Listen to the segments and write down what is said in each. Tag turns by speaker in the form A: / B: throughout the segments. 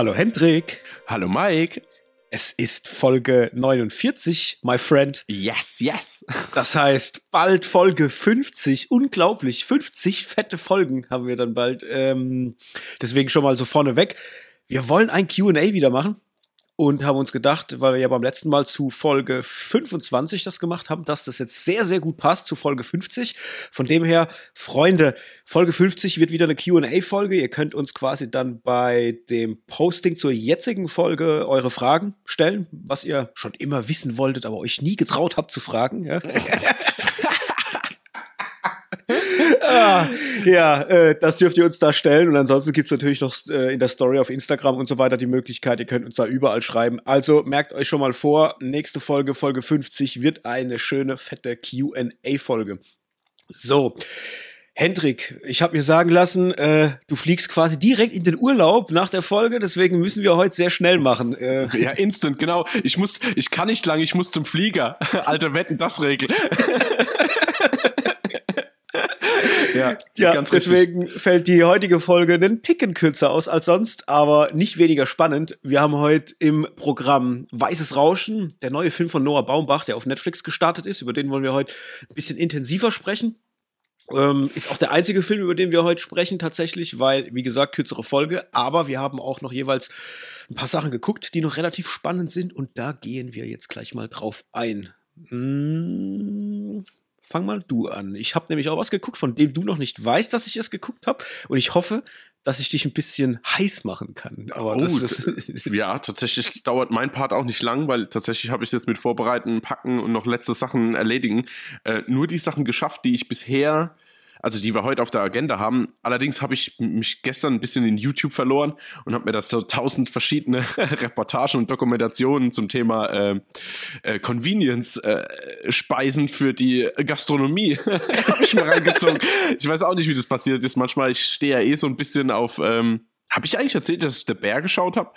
A: Hallo Hendrik.
B: Hallo Mike.
A: Es ist Folge 49, my friend.
B: Yes, yes.
A: Das heißt, bald Folge 50. Unglaublich. 50 fette Folgen haben wir dann bald. Ähm, deswegen schon mal so vorneweg. Wir wollen ein QA wieder machen und haben uns gedacht, weil wir ja beim letzten Mal zu Folge 25 das gemacht haben, dass das jetzt sehr, sehr gut passt zu Folge 50. Von dem her, Freunde, Folge 50 wird wieder eine QA-Folge. Ihr könnt uns quasi dann bei dem Posting zur jetzigen Folge eure Fragen stellen, was ihr schon immer wissen wolltet, aber euch nie getraut habt zu fragen. Ja? ah, ja, äh, das dürft ihr uns da stellen. Und ansonsten gibt's natürlich noch äh, in der Story auf Instagram und so weiter die Möglichkeit, ihr könnt uns da überall schreiben. Also merkt euch schon mal vor, nächste Folge, Folge 50, wird eine schöne, fette QA-Folge. So. Hendrik, ich habe mir sagen lassen, äh, du fliegst quasi direkt in den Urlaub nach der Folge, deswegen müssen wir heute sehr schnell machen.
B: Äh. Ja, instant, genau. Ich muss, ich kann nicht lang, ich muss zum Flieger. Alter Wetten, das regelt.
A: Ja, ja deswegen richtig. fällt die heutige Folge einen Ticken kürzer aus als sonst, aber nicht weniger spannend. Wir haben heute im Programm Weißes Rauschen, der neue Film von Noah Baumbach, der auf Netflix gestartet ist. Über den wollen wir heute ein bisschen intensiver sprechen. Ähm, ist auch der einzige Film, über den wir heute sprechen, tatsächlich, weil, wie gesagt, kürzere Folge. Aber wir haben auch noch jeweils ein paar Sachen geguckt, die noch relativ spannend sind. Und da gehen wir jetzt gleich mal drauf ein. Hm, fang mal du an. Ich habe nämlich auch was geguckt, von dem du noch nicht weißt, dass ich es geguckt habe. Und ich hoffe, dass ich dich ein bisschen heiß machen kann.
B: Aber oh, das, das ja, tatsächlich dauert mein Part auch nicht lang, weil tatsächlich habe ich jetzt mit Vorbereiten, Packen und noch letzte Sachen erledigen äh, nur die Sachen geschafft, die ich bisher also die wir heute auf der Agenda haben. Allerdings habe ich mich gestern ein bisschen in YouTube verloren und habe mir das so tausend verschiedene Reportagen und Dokumentationen zum Thema äh, äh, Convenience-Speisen äh, für die Gastronomie habe ich mir reingezogen. Ich weiß auch nicht, wie das passiert ist. Manchmal, ich stehe ja eh so ein bisschen auf. Ähm, habe ich eigentlich erzählt, dass ich The Bär geschaut habe?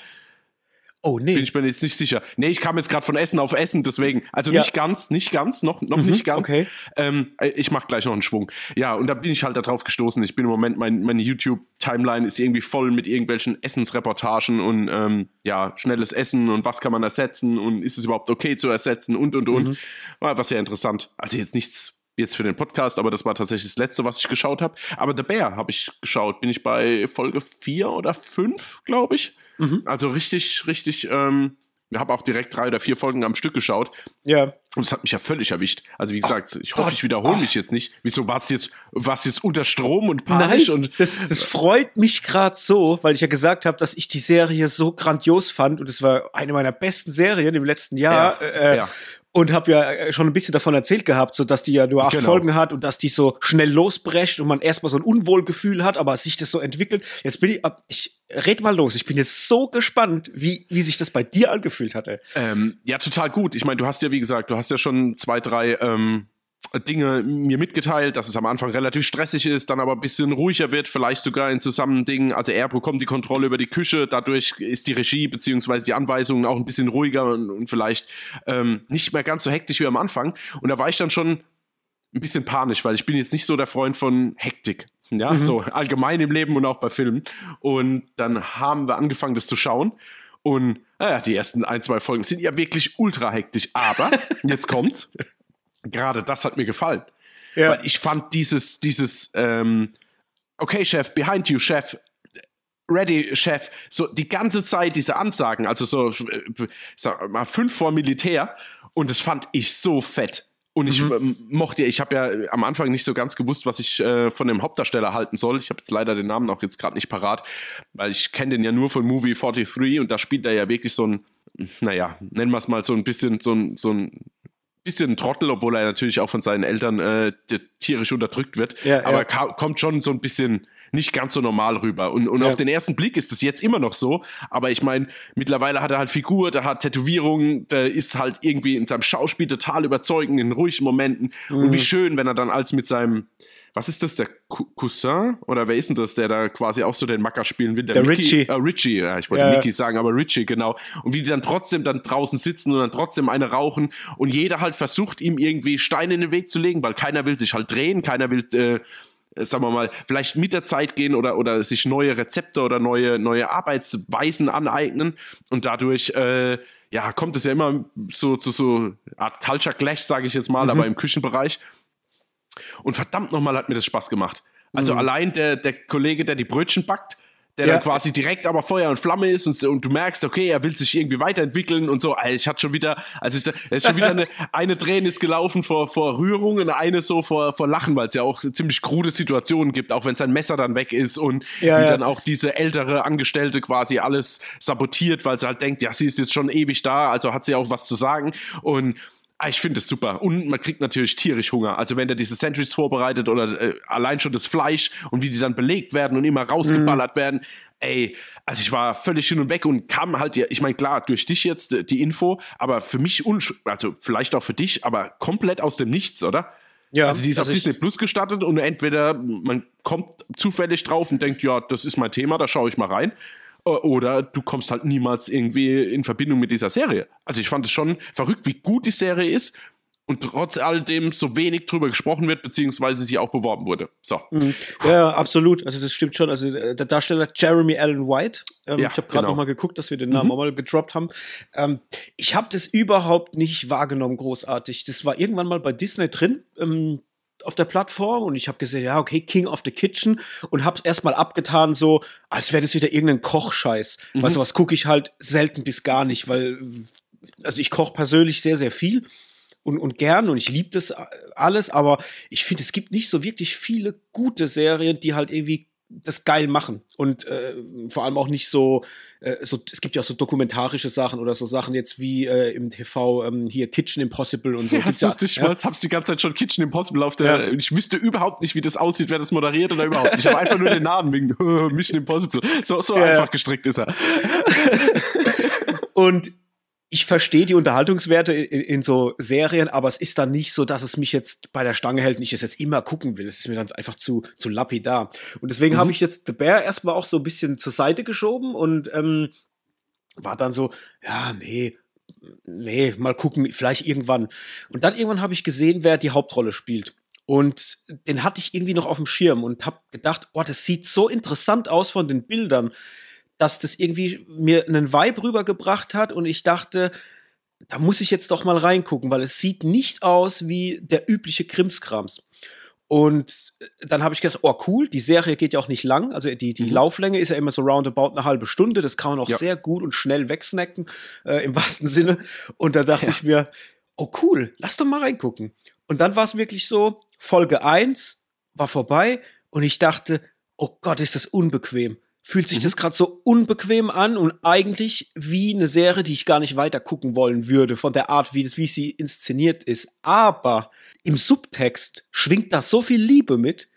B: Oh, nee. Bin ich mir jetzt nicht sicher. Nee, ich kam jetzt gerade von Essen auf Essen, deswegen. Also ja. nicht ganz, nicht ganz, noch, noch mhm, nicht ganz. Okay. Ähm, ich mach gleich noch einen Schwung. Ja, und da bin ich halt darauf gestoßen. Ich bin im Moment, mein, meine YouTube-Timeline ist irgendwie voll mit irgendwelchen Essensreportagen und ähm, ja, schnelles Essen und was kann man ersetzen und ist es überhaupt okay zu ersetzen und und und. Mhm. War was sehr interessant. Also jetzt nichts jetzt für den Podcast, aber das war tatsächlich das letzte, was ich geschaut habe. Aber The Bear habe ich geschaut. Bin ich bei Folge 4 oder 5, glaube ich. Mhm. Also richtig, richtig, ähm, ich habe auch direkt drei oder vier Folgen am Stück geschaut. Ja. Und es hat mich ja völlig erwischt. Also wie gesagt, ich hoffe, ich wiederhole mich jetzt nicht. Wieso war es jetzt, war's jetzt unter Strom und panisch?
A: Nein,
B: und
A: das, das freut mich gerade so, weil ich ja gesagt habe, dass ich die Serie so grandios fand und es war eine meiner besten Serien im letzten Jahr. Ja, äh, ja und habe ja äh, schon ein bisschen davon erzählt gehabt, so dass die ja nur acht genau. Folgen hat und dass die so schnell losbrecht und man erstmal so ein Unwohlgefühl hat, aber sich das so entwickelt. Jetzt bin ich, ich red mal los. Ich bin jetzt so gespannt, wie wie sich das bei dir angefühlt hatte.
B: Ähm, ja, total gut. Ich meine, du hast ja wie gesagt, du hast ja schon zwei, drei ähm, Dinge mir mitgeteilt, dass es am Anfang relativ stressig ist, dann aber ein bisschen ruhiger wird, vielleicht sogar in Zusammendingen. Also er bekommt die Kontrolle über die Küche, dadurch ist die Regie beziehungsweise die Anweisungen auch ein bisschen ruhiger und, und vielleicht ähm, nicht mehr ganz so hektisch wie am Anfang. Und da war ich dann schon ein bisschen panisch, weil ich bin jetzt nicht so der Freund von Hektik. Ja, mhm. so allgemein im Leben und auch bei Filmen. Und dann haben wir angefangen, das zu schauen. Und naja, die ersten ein, zwei Folgen sind ja wirklich ultra hektisch. Aber jetzt kommt's gerade das hat mir gefallen. Ja. Weil ich fand dieses, dieses, ähm, okay, Chef, behind you, Chef, ready, Chef, so die ganze Zeit diese Ansagen, also so, äh, sag mal, fünf vor Militär und das fand ich so fett. Und ich mhm. mochte, ich habe ja am Anfang nicht so ganz gewusst, was ich äh, von dem Hauptdarsteller halten soll. Ich habe jetzt leider den Namen auch jetzt gerade nicht parat, weil ich kenne den ja nur von Movie 43 und da spielt er ja wirklich so ein, naja, nennen wir es mal so ein bisschen so ein, so ein bisschen ein Trottel, obwohl er natürlich auch von seinen Eltern äh, tierisch unterdrückt wird. Ja, aber ja. kommt schon so ein bisschen nicht ganz so normal rüber. Und, und ja. auf den ersten Blick ist das jetzt immer noch so. Aber ich meine, mittlerweile hat er halt Figur, der hat Tätowierungen, der ist halt irgendwie in seinem Schauspiel total überzeugend, in ruhigen Momenten. Mhm. Und wie mhm. schön, wenn er dann als mit seinem was ist das, der Cousin? Oder wer ist denn das, der da quasi auch so den Macker spielen will?
A: Der, der Mickey, Richie.
B: Äh, Richie, ja, ich wollte ja. Mickey sagen, aber Richie, genau. Und wie die dann trotzdem dann draußen sitzen und dann trotzdem eine rauchen und jeder halt versucht, ihm irgendwie Steine in den Weg zu legen, weil keiner will sich halt drehen, keiner will äh, äh, sagen wir mal, vielleicht mit der Zeit gehen oder, oder sich neue Rezepte oder neue, neue Arbeitsweisen aneignen und dadurch, äh, ja, kommt es ja immer so zu so, so Art Culture Clash, sage ich jetzt mal, mhm. aber im Küchenbereich. Und verdammt nochmal hat mir das Spaß gemacht. Also mhm. allein der, der Kollege, der die Brötchen backt, der ja. dann quasi direkt aber Feuer und Flamme ist und, und, du merkst, okay, er will sich irgendwie weiterentwickeln und so. Also ich hatte schon wieder, also ich, es ist schon wieder eine, eine Träne ist gelaufen vor, vor Rührung und eine so vor, vor Lachen, weil es ja auch ziemlich krude Situationen gibt, auch wenn sein Messer dann weg ist und ja, wie ja. dann auch diese ältere Angestellte quasi alles sabotiert, weil sie halt denkt, ja, sie ist jetzt schon ewig da, also hat sie auch was zu sagen und Ah, ich finde es super. Und man kriegt natürlich tierisch Hunger. Also wenn der diese Sandwiches vorbereitet oder äh, allein schon das Fleisch und wie die dann belegt werden und immer rausgeballert mm. werden. Ey, also ich war völlig hin und weg und kam halt, ich meine, klar, durch dich jetzt äh, die Info, aber für mich, also vielleicht auch für dich, aber komplett aus dem Nichts, oder? Ja, also die ist also auf Disney Plus gestartet und entweder man kommt zufällig drauf und denkt, ja, das ist mein Thema, da schaue ich mal rein. Oder du kommst halt niemals irgendwie in Verbindung mit dieser Serie. Also ich fand es schon verrückt, wie gut die Serie ist und trotz alledem so wenig drüber gesprochen wird, beziehungsweise sie auch beworben wurde. So.
A: Mhm. Ja, absolut. Also das stimmt schon. Also äh, der Darsteller Jeremy Allen White, ähm, ja, ich habe gerade genau. noch mal geguckt, dass wir den Namen mhm. auch mal gedroppt haben. Ähm, ich habe das überhaupt nicht wahrgenommen, großartig. Das war irgendwann mal bei Disney drin. Ähm, auf der Plattform und ich habe gesehen, ja, okay, King of the Kitchen und hab's erstmal abgetan, so, als wäre das wieder irgendein Kochscheiß. Mhm. Weil sowas gucke ich halt selten bis gar nicht, weil, also ich koche persönlich sehr, sehr viel und, und gern und ich liebe das alles, aber ich finde, es gibt nicht so wirklich viele gute Serien, die halt irgendwie das geil machen und äh, vor allem auch nicht so, äh, so, es gibt ja auch so dokumentarische Sachen oder so Sachen jetzt wie äh, im TV ähm, hier Kitchen Impossible und so.
B: Ja, das ja, lustig, ja. ich hab's die ganze Zeit schon Kitchen Impossible auf der, ja. ich wüsste überhaupt nicht, wie das aussieht, wer das moderiert oder überhaupt. Ich habe einfach nur den Namen wegen Mission Impossible. So, so ja. einfach gestrickt ist er.
A: und ich verstehe die Unterhaltungswerte in, in, so Serien, aber es ist dann nicht so, dass es mich jetzt bei der Stange hält und ich es jetzt immer gucken will. Es ist mir dann einfach zu, zu lapidar. Und deswegen mhm. habe ich jetzt The Bear erstmal auch so ein bisschen zur Seite geschoben und ähm, war dann so, ja, nee, nee, mal gucken, vielleicht irgendwann. Und dann irgendwann habe ich gesehen, wer die Hauptrolle spielt. Und den hatte ich irgendwie noch auf dem Schirm und habe gedacht, oh, das sieht so interessant aus von den Bildern dass das irgendwie mir einen Vibe rübergebracht hat und ich dachte, da muss ich jetzt doch mal reingucken, weil es sieht nicht aus wie der übliche Krimskrams. Und dann habe ich gedacht, oh cool, die Serie geht ja auch nicht lang, also die, die mhm. Lauflänge ist ja immer so roundabout eine halbe Stunde, das kann man auch ja. sehr gut und schnell wegsnacken, äh, im wahrsten Sinne. Und da dachte ja. ich mir, oh cool, lass doch mal reingucken. Und dann war es wirklich so, Folge 1 war vorbei und ich dachte, oh Gott, ist das unbequem fühlt sich mhm. das gerade so unbequem an und eigentlich wie eine Serie, die ich gar nicht weiter gucken wollen würde, von der Art, wie, das, wie sie inszeniert ist. Aber im Subtext schwingt da so viel Liebe mit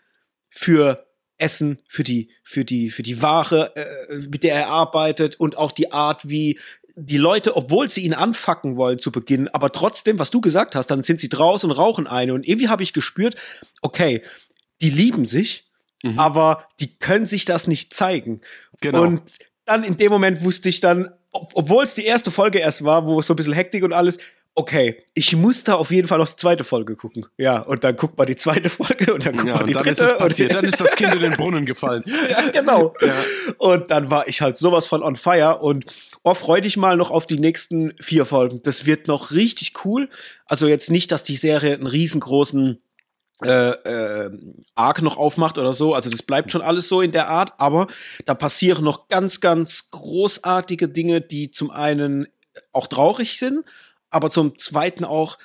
A: für Essen, für die, für die, für die Ware, äh, mit der er arbeitet und auch die Art, wie die Leute, obwohl sie ihn anfacken wollen zu Beginn, aber trotzdem, was du gesagt hast, dann sind sie draußen und rauchen eine. Und irgendwie habe ich gespürt, okay, die lieben sich, mhm. aber die können sich das nicht zeigen. Genau. Und dann in dem Moment wusste ich dann, ob, obwohl es die erste Folge erst war, wo es so ein bisschen Hektik und alles, okay, ich muss da auf jeden Fall noch die zweite Folge gucken. Ja, und dann guckt man die zweite Folge und dann guckt ja, man die
B: dann
A: dritte.
B: Ist es passiert. dann ist das Kind in den Brunnen gefallen.
A: ja, genau. Ja. Und dann war ich halt sowas von on fire und oh, freu dich mal noch auf die nächsten vier Folgen. Das wird noch richtig cool. Also jetzt nicht, dass die Serie einen riesengroßen äh, äh, Arc noch aufmacht oder so. Also das bleibt schon alles so in der Art, aber da passieren noch ganz, ganz großartige Dinge, die zum einen auch traurig sind, aber zum zweiten auch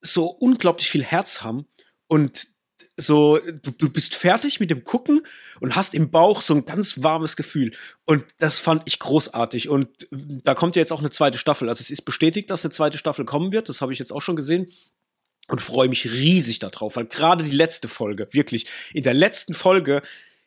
A: so unglaublich viel Herz haben und so, du, du bist fertig mit dem Gucken und hast im Bauch so ein ganz warmes Gefühl. Und das fand ich großartig. Und da kommt ja jetzt auch eine zweite Staffel. Also es ist bestätigt, dass eine zweite Staffel kommen wird. Das habe ich jetzt auch schon gesehen und freue mich riesig darauf, weil gerade die letzte Folge, wirklich, in der letzten Folge,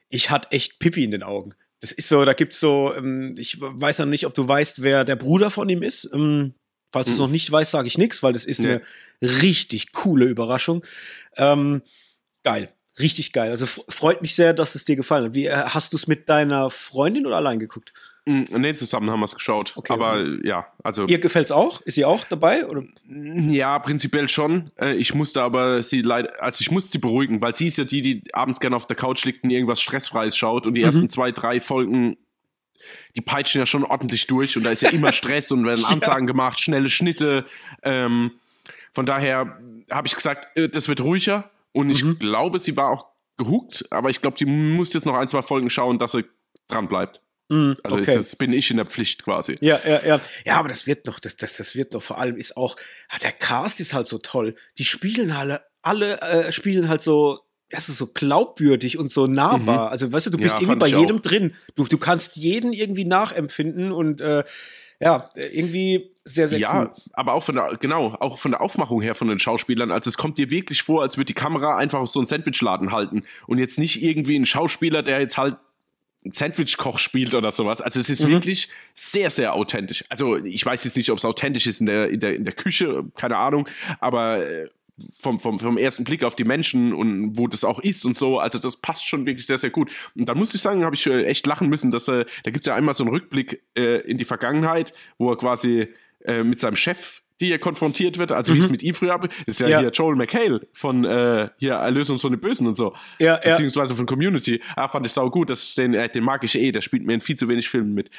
A: ich hatte echt Pippi in den Augen. Das ist so, da gibt's so, ähm, ich weiß ja nicht, ob du weißt, wer der Bruder von ihm ist. Ähm, falls du es noch nicht weißt, sage ich nichts, weil das ist eine richtig coole Überraschung. Ähm, geil, richtig geil. Also freut mich sehr, dass es dir gefallen hat. Wie äh, hast du es mit deiner Freundin oder allein geguckt?
B: Mm, nee, zusammen haben wir es geschaut. Okay, aber okay. ja, also.
A: Ihr gefällt's auch? Ist sie auch dabei? Oder?
B: Ja, prinzipiell schon. Äh, ich musste aber sie leider, also ich musste sie beruhigen, weil sie ist ja die, die abends gerne auf der Couch liegt und irgendwas Stressfreies schaut und die mhm. ersten zwei, drei Folgen die peitschen ja schon ordentlich durch und da ist ja immer Stress und werden Ansagen ja. gemacht, schnelle Schnitte. Ähm, von daher habe ich gesagt, äh, das wird ruhiger und ich mhm. glaube, sie war auch gehuckt, aber ich glaube, die muss jetzt noch ein, zwei Folgen schauen, dass sie dran bleibt. Mm, also okay. das bin ich in der Pflicht quasi.
A: Ja, ja, ja. Ja, aber das wird noch, das, das, das wird noch. Vor allem ist auch, der Cast ist halt so toll. Die spielen alle, alle äh, spielen halt so, das ist so glaubwürdig und so nahbar. Mhm. Also weißt du, du bist ja, irgendwie bei jedem auch. drin. Du, du kannst jeden irgendwie nachempfinden und äh, ja, irgendwie sehr, sehr ja, cool.
B: Ja, aber auch von der, genau, auch von der Aufmachung her von den Schauspielern. Also es kommt dir wirklich vor, als würde die Kamera einfach auf so einen Sandwichladen halten und jetzt nicht irgendwie ein Schauspieler, der jetzt halt Sandwich-Koch spielt oder sowas. Also es ist mhm. wirklich sehr, sehr authentisch. Also ich weiß jetzt nicht, ob es authentisch ist in der, in der, in der Küche, keine Ahnung, aber äh, vom, vom, vom ersten Blick auf die Menschen und wo das auch ist und so, also das passt schon wirklich sehr, sehr gut. Und dann muss ich sagen, habe ich äh, echt lachen müssen, dass äh, da gibt es ja einmal so einen Rückblick äh, in die Vergangenheit, wo er quasi äh, mit seinem Chef die er konfrontiert wird, also mhm. wie es mit ihm früher ab, ist ja, ja, hier Joel McHale von äh, hier Erlösung von den Bösen und so. Ja, Beziehungsweise ja. von Community. Ah, fand ich sau gut, das, den, äh, den mag ich eh, der spielt mir in viel zu wenig Filmen mit.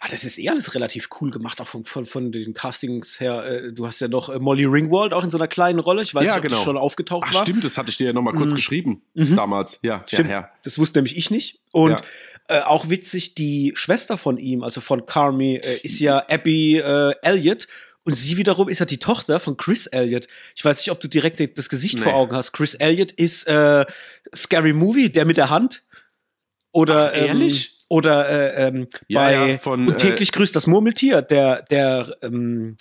A: Ah, das ist eh alles relativ cool gemacht, auch von, von, von den Castings her. Äh, du hast ja noch äh, Molly Ringwald auch in so einer kleinen Rolle. Ich weiß ja, nicht, ob genau. die schon aufgetaucht Ach, war.
B: Stimmt, das hatte ich dir ja nochmal kurz mhm. geschrieben mhm. damals. Ja,
A: stimmt. Ja, das wusste nämlich ich nicht. Und äh, auch witzig, die Schwester von ihm, also von Carmi, äh, ist ja Abby äh, Elliott. Und sie wiederum ist ja die Tochter von Chris Elliott. Ich weiß nicht, ob du direkt das Gesicht nee. vor Augen hast. Chris Elliott ist äh, Scary Movie, der mit der Hand. Oder Ach,
B: ehrlich?
A: Ähm, oder äh, ähm, ja, bei ja, von, und täglich äh, grüßt das Murmeltier, der der ähm,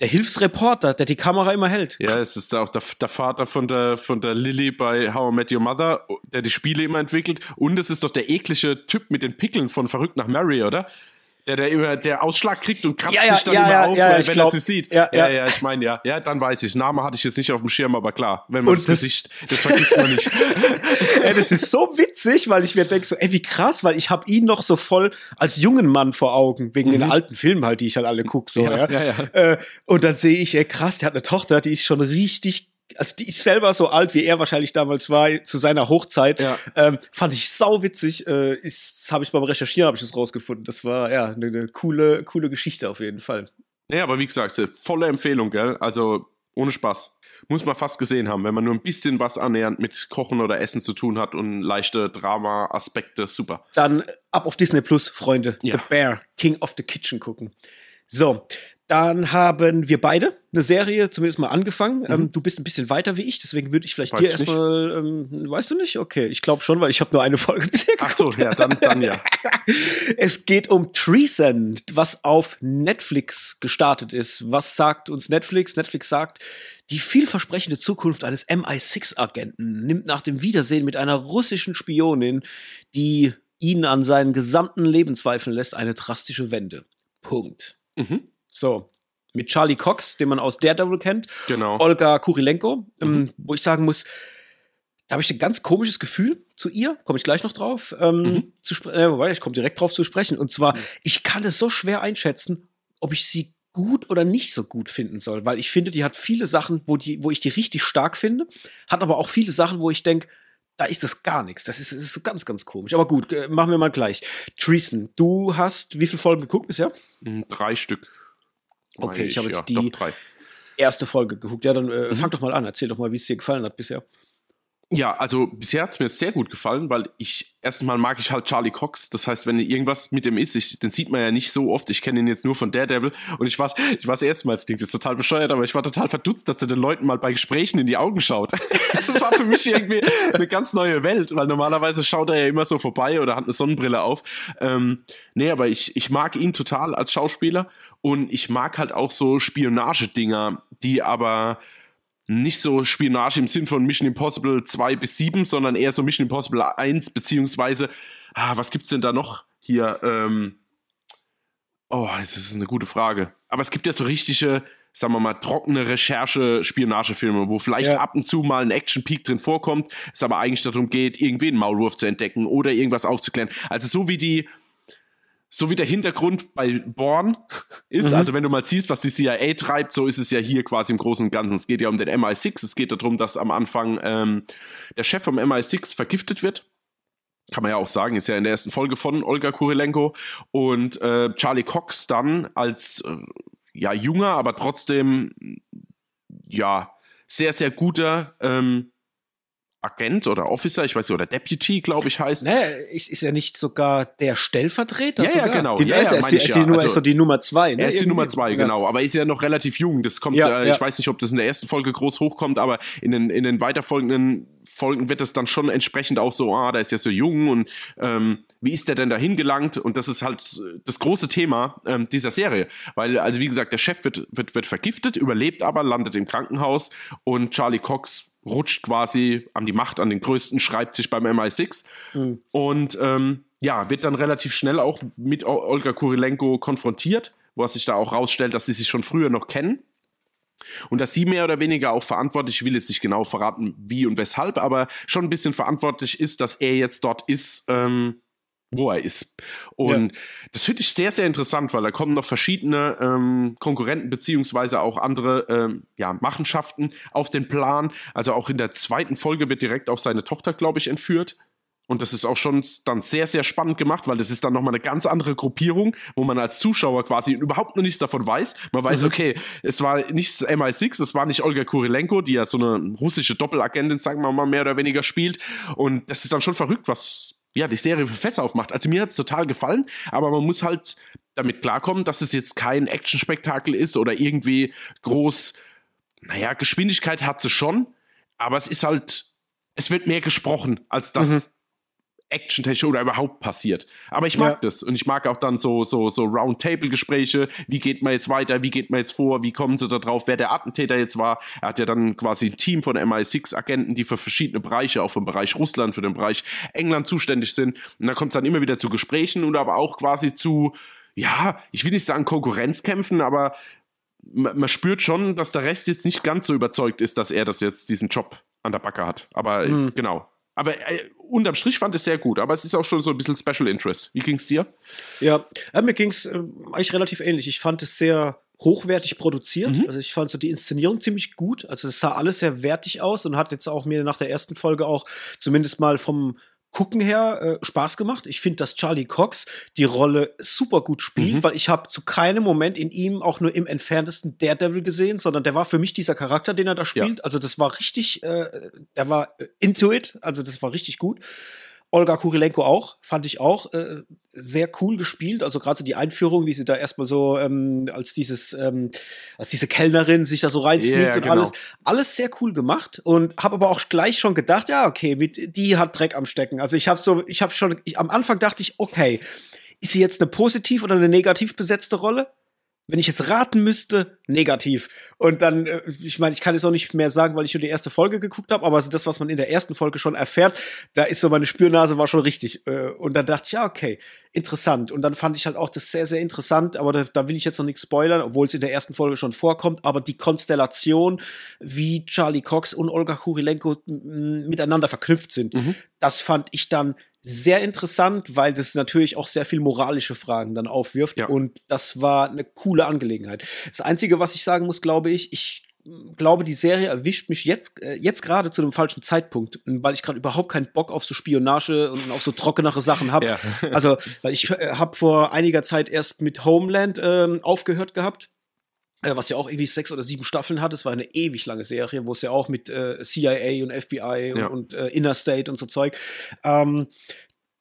A: der Hilfsreporter, der die Kamera immer hält.
B: Ja, es ist auch der, der, Vater von der, von der Lily bei How I Met Your Mother, der die Spiele immer entwickelt. Und es ist doch der eklige Typ mit den Pickeln von Verrückt nach Mary, oder? Der, der der Ausschlag kriegt und kratzt ja, ja, sich dann ja, immer auf, wenn glaub, er sie sieht. Ja, ja, ja, ich meine, ja. Ja, dann weiß ich. Name hatte ich jetzt nicht auf dem Schirm, aber klar, wenn man das, das Gesicht, das vergisst man nicht.
A: ey, das ist so witzig, weil ich mir denke so, ey, wie krass, weil ich habe ihn noch so voll als jungen Mann vor Augen, wegen mhm. den alten Filmen halt, die ich halt alle gucke, so, ja. ja. ja, Äh, und dann sehe ich, ey, krass, der hat eine Tochter, die ist schon richtig also die ist selber so alt, wie er wahrscheinlich damals war, zu seiner Hochzeit, ja. ähm, fand ich sau witzig. Äh, ist, habe ich beim Recherchieren habe ich das rausgefunden. Das war ja eine, eine coole, coole Geschichte auf jeden Fall.
B: Ja, aber wie gesagt, volle Empfehlung, gell? Also ohne Spaß. Muss man fast gesehen haben, wenn man nur ein bisschen was annähernd mit Kochen oder Essen zu tun hat und leichte Drama-Aspekte, super.
A: Dann ab auf Disney Plus, Freunde. Ja. The Bear, King of the Kitchen gucken. So, dann haben wir beide eine Serie zumindest mal angefangen. Mhm. Ähm, du bist ein bisschen weiter wie ich, deswegen würde ich vielleicht Weiß dir erstmal, ähm, weißt du nicht? Okay, ich glaube schon, weil ich habe nur eine Folge bisher
B: geguckt. Ach so, ja, dann, dann ja.
A: es geht um Treason, was auf Netflix gestartet ist. Was sagt uns Netflix? Netflix sagt, die vielversprechende Zukunft eines MI6-Agenten nimmt nach dem Wiedersehen mit einer russischen Spionin, die ihn an seinen gesamten Leben zweifeln lässt, eine drastische Wende. Punkt. Mhm. So. Mit Charlie Cox, den man aus Daredevil kennt.
B: Genau.
A: Olga Kurilenko, ähm, mhm. wo ich sagen muss, da habe ich ein ganz komisches Gefühl zu ihr, komme ich gleich noch drauf, ähm, mhm. zu äh, ich komme direkt drauf zu sprechen. Und zwar, mhm. ich kann es so schwer einschätzen, ob ich sie gut oder nicht so gut finden soll, weil ich finde, die hat viele Sachen, wo, die, wo ich die richtig stark finde, hat aber auch viele Sachen, wo ich denke, da ist das gar nichts. Das ist, das ist so ganz, ganz komisch. Aber gut, äh, machen wir mal gleich. Treason, du hast wie viele Folgen geguckt bisher?
B: Hm, drei Stück.
A: Okay, ich, ich habe jetzt ja, die erste Folge geguckt. Ja, dann äh, mhm. fang doch mal an. Erzähl doch mal, wie es dir gefallen hat bisher.
B: Ja, also bisher hat es mir sehr gut gefallen, weil ich erstens mal mag ich halt Charlie Cox. Das heißt, wenn irgendwas mit dem ist, ich, den sieht man ja nicht so oft. Ich kenne ihn jetzt nur von Daredevil und ich war, ich war das erste Mal, das klingt jetzt total bescheuert, aber ich war total verdutzt, dass er den Leuten mal bei Gesprächen in die Augen schaut. das war für mich irgendwie eine ganz neue Welt, weil normalerweise schaut er ja immer so vorbei oder hat eine Sonnenbrille auf. Ähm, nee, aber ich, ich mag ihn total als Schauspieler und ich mag halt auch so Spionagedinger, die aber nicht so Spionage im Sinn von Mission Impossible 2 bis 7, sondern eher so Mission Impossible 1, beziehungsweise, ah, was gibt's denn da noch hier? Ähm, oh, das ist eine gute Frage. Aber es gibt ja so richtige, sagen wir mal, trockene Recherche-Spionagefilme, wo vielleicht ja. ab und zu mal ein Action-Peak drin vorkommt, es aber eigentlich darum geht, irgendwie einen Maulwurf zu entdecken oder irgendwas aufzuklären. Also so wie die so wie der Hintergrund bei Born ist. Mhm. Also wenn du mal siehst, was die CIA treibt, so ist es ja hier quasi im Großen und Ganzen. Es geht ja um den MI6. Es geht darum, dass am Anfang ähm, der Chef vom MI6 vergiftet wird. Kann man ja auch sagen, ist ja in der ersten Folge von Olga Kurilenko. Und äh, Charlie Cox dann als äh, ja junger, aber trotzdem ja sehr, sehr guter ähm, Agent oder Officer, ich weiß nicht, oder Deputy, glaube ich, heißt.
A: Naja, ist, ist er nicht sogar der Stellvertreter?
B: Ja,
A: sogar?
B: ja, genau. ja,
A: ja, er ist, die, ist, die, Nummer, also, ist die Nummer zwei.
B: Ne? Er ist die Nummer zwei, genau. Aber ist ja noch relativ jung. Das kommt, ja, äh, ich weiß nicht, ob das in der ersten Folge groß hochkommt, aber in den, in den weiterfolgenden Folgen wird es dann schon entsprechend auch so, ah, da ist ja so jung und ähm, wie ist der denn dahin gelangt? Und das ist halt das große Thema ähm, dieser Serie. Weil, also wie gesagt, der Chef wird, wird, wird vergiftet, überlebt aber, landet im Krankenhaus und Charlie Cox rutscht quasi an die Macht, an den größten Schreibtisch beim MI6 mhm. und ähm, ja, wird dann relativ schnell auch mit Olga Kurilenko konfrontiert, wo es sich da auch rausstellt, dass sie sich schon früher noch kennen. Und dass sie mehr oder weniger auch verantwortlich, ich will jetzt nicht genau verraten, wie und weshalb, aber schon ein bisschen verantwortlich ist, dass er jetzt dort ist, ähm, wo er ist. Und ja. das finde ich sehr, sehr interessant, weil da kommen noch verschiedene ähm, Konkurrenten beziehungsweise auch andere ähm, ja, Machenschaften auf den Plan. Also auch in der zweiten Folge wird direkt auch seine Tochter, glaube ich, entführt. Und das ist auch schon dann sehr, sehr spannend gemacht, weil das ist dann nochmal eine ganz andere Gruppierung, wo man als Zuschauer quasi überhaupt noch nichts davon weiß. Man weiß, mhm. okay, es war nicht MI6, es war nicht Olga Kurilenko, die ja so eine russische Doppelagentin, sagen wir mal, mehr oder weniger spielt. Und das ist dann schon verrückt, was ja, die Serie für Fässer aufmacht. Also mir hat es total gefallen, aber man muss halt damit klarkommen, dass es jetzt kein Actionspektakel ist oder irgendwie groß, naja, Geschwindigkeit hat sie schon, aber es ist halt, es wird mehr gesprochen, als das mhm actiontechnisch oder überhaupt passiert. Aber ich mag ja. das und ich mag auch dann so so so Roundtable-Gespräche. Wie geht man jetzt weiter? Wie geht man jetzt vor? Wie kommen sie da drauf? Wer der Attentäter jetzt war? Er hat ja dann quasi ein Team von MI6-Agenten, die für verschiedene Bereiche, auch den Bereich Russland, für den Bereich England zuständig sind. Und da kommt es dann immer wieder zu Gesprächen und aber auch quasi zu ja, ich will nicht sagen Konkurrenzkämpfen, aber man spürt schon, dass der Rest jetzt nicht ganz so überzeugt ist, dass er das jetzt diesen Job an der Backe hat. Aber mhm. genau. Aber äh, unterm Strich fand es sehr gut, aber es ist auch schon so ein bisschen Special Interest. Wie ging es dir?
A: Ja, äh, mir ging es äh, eigentlich relativ ähnlich. Ich fand es sehr hochwertig produziert. Mhm. Also ich fand so die Inszenierung ziemlich gut. Also es sah alles sehr wertig aus und hat jetzt auch mir nach der ersten Folge auch zumindest mal vom Gucken her äh, Spaß gemacht. Ich finde, dass Charlie Cox die Rolle super gut spielt, mhm. weil ich habe zu keinem Moment in ihm auch nur im entferntesten Daredevil gesehen, sondern der war für mich dieser Charakter, den er da spielt. Ja. Also das war richtig, äh, der war äh, into it, also das war richtig gut. Olga Kurilenko auch, fand ich auch äh, sehr cool gespielt. Also gerade so die Einführung, wie sie da erstmal so ähm, als dieses, ähm, als diese Kellnerin sich da so reinsneakt yeah, und genau. alles. Alles sehr cool gemacht und habe aber auch gleich schon gedacht, ja, okay, mit, die hat Dreck am Stecken. Also ich habe so, ich habe schon, ich, am Anfang dachte ich, okay, ist sie jetzt eine positiv oder eine negativ besetzte Rolle? Wenn ich jetzt raten müsste, negativ. Und dann, äh, ich meine, ich kann jetzt auch nicht mehr sagen, weil ich schon die erste Folge geguckt habe, aber das, was man in der ersten Folge schon erfährt, da ist so meine Spürnase war schon richtig. Äh, und dann dachte ich, ja, okay, interessant. Und dann fand ich halt auch das sehr, sehr interessant, aber da, da will ich jetzt noch nichts spoilern, obwohl es in der ersten Folge schon vorkommt, aber die Konstellation, wie Charlie Cox und Olga Kurilenko miteinander verknüpft sind, mhm. das fand ich dann sehr interessant, weil das natürlich auch sehr viel moralische Fragen dann aufwirft. Ja. Und das war eine coole Angelegenheit. Das Einzige, was ich sagen muss, glaube ich, ich glaube, die Serie erwischt mich jetzt, äh, jetzt gerade zu einem falschen Zeitpunkt, weil ich gerade überhaupt keinen Bock auf so Spionage und auf so trockenere Sachen habe. Ja. also, weil ich äh, habe vor einiger Zeit erst mit Homeland ähm, aufgehört gehabt äh, was ja auch irgendwie sechs oder sieben Staffeln hat. Es war eine ewig lange Serie, wo es ja auch mit äh, CIA und FBI ja. und, und äh, Interstate und so Zeug. Ähm,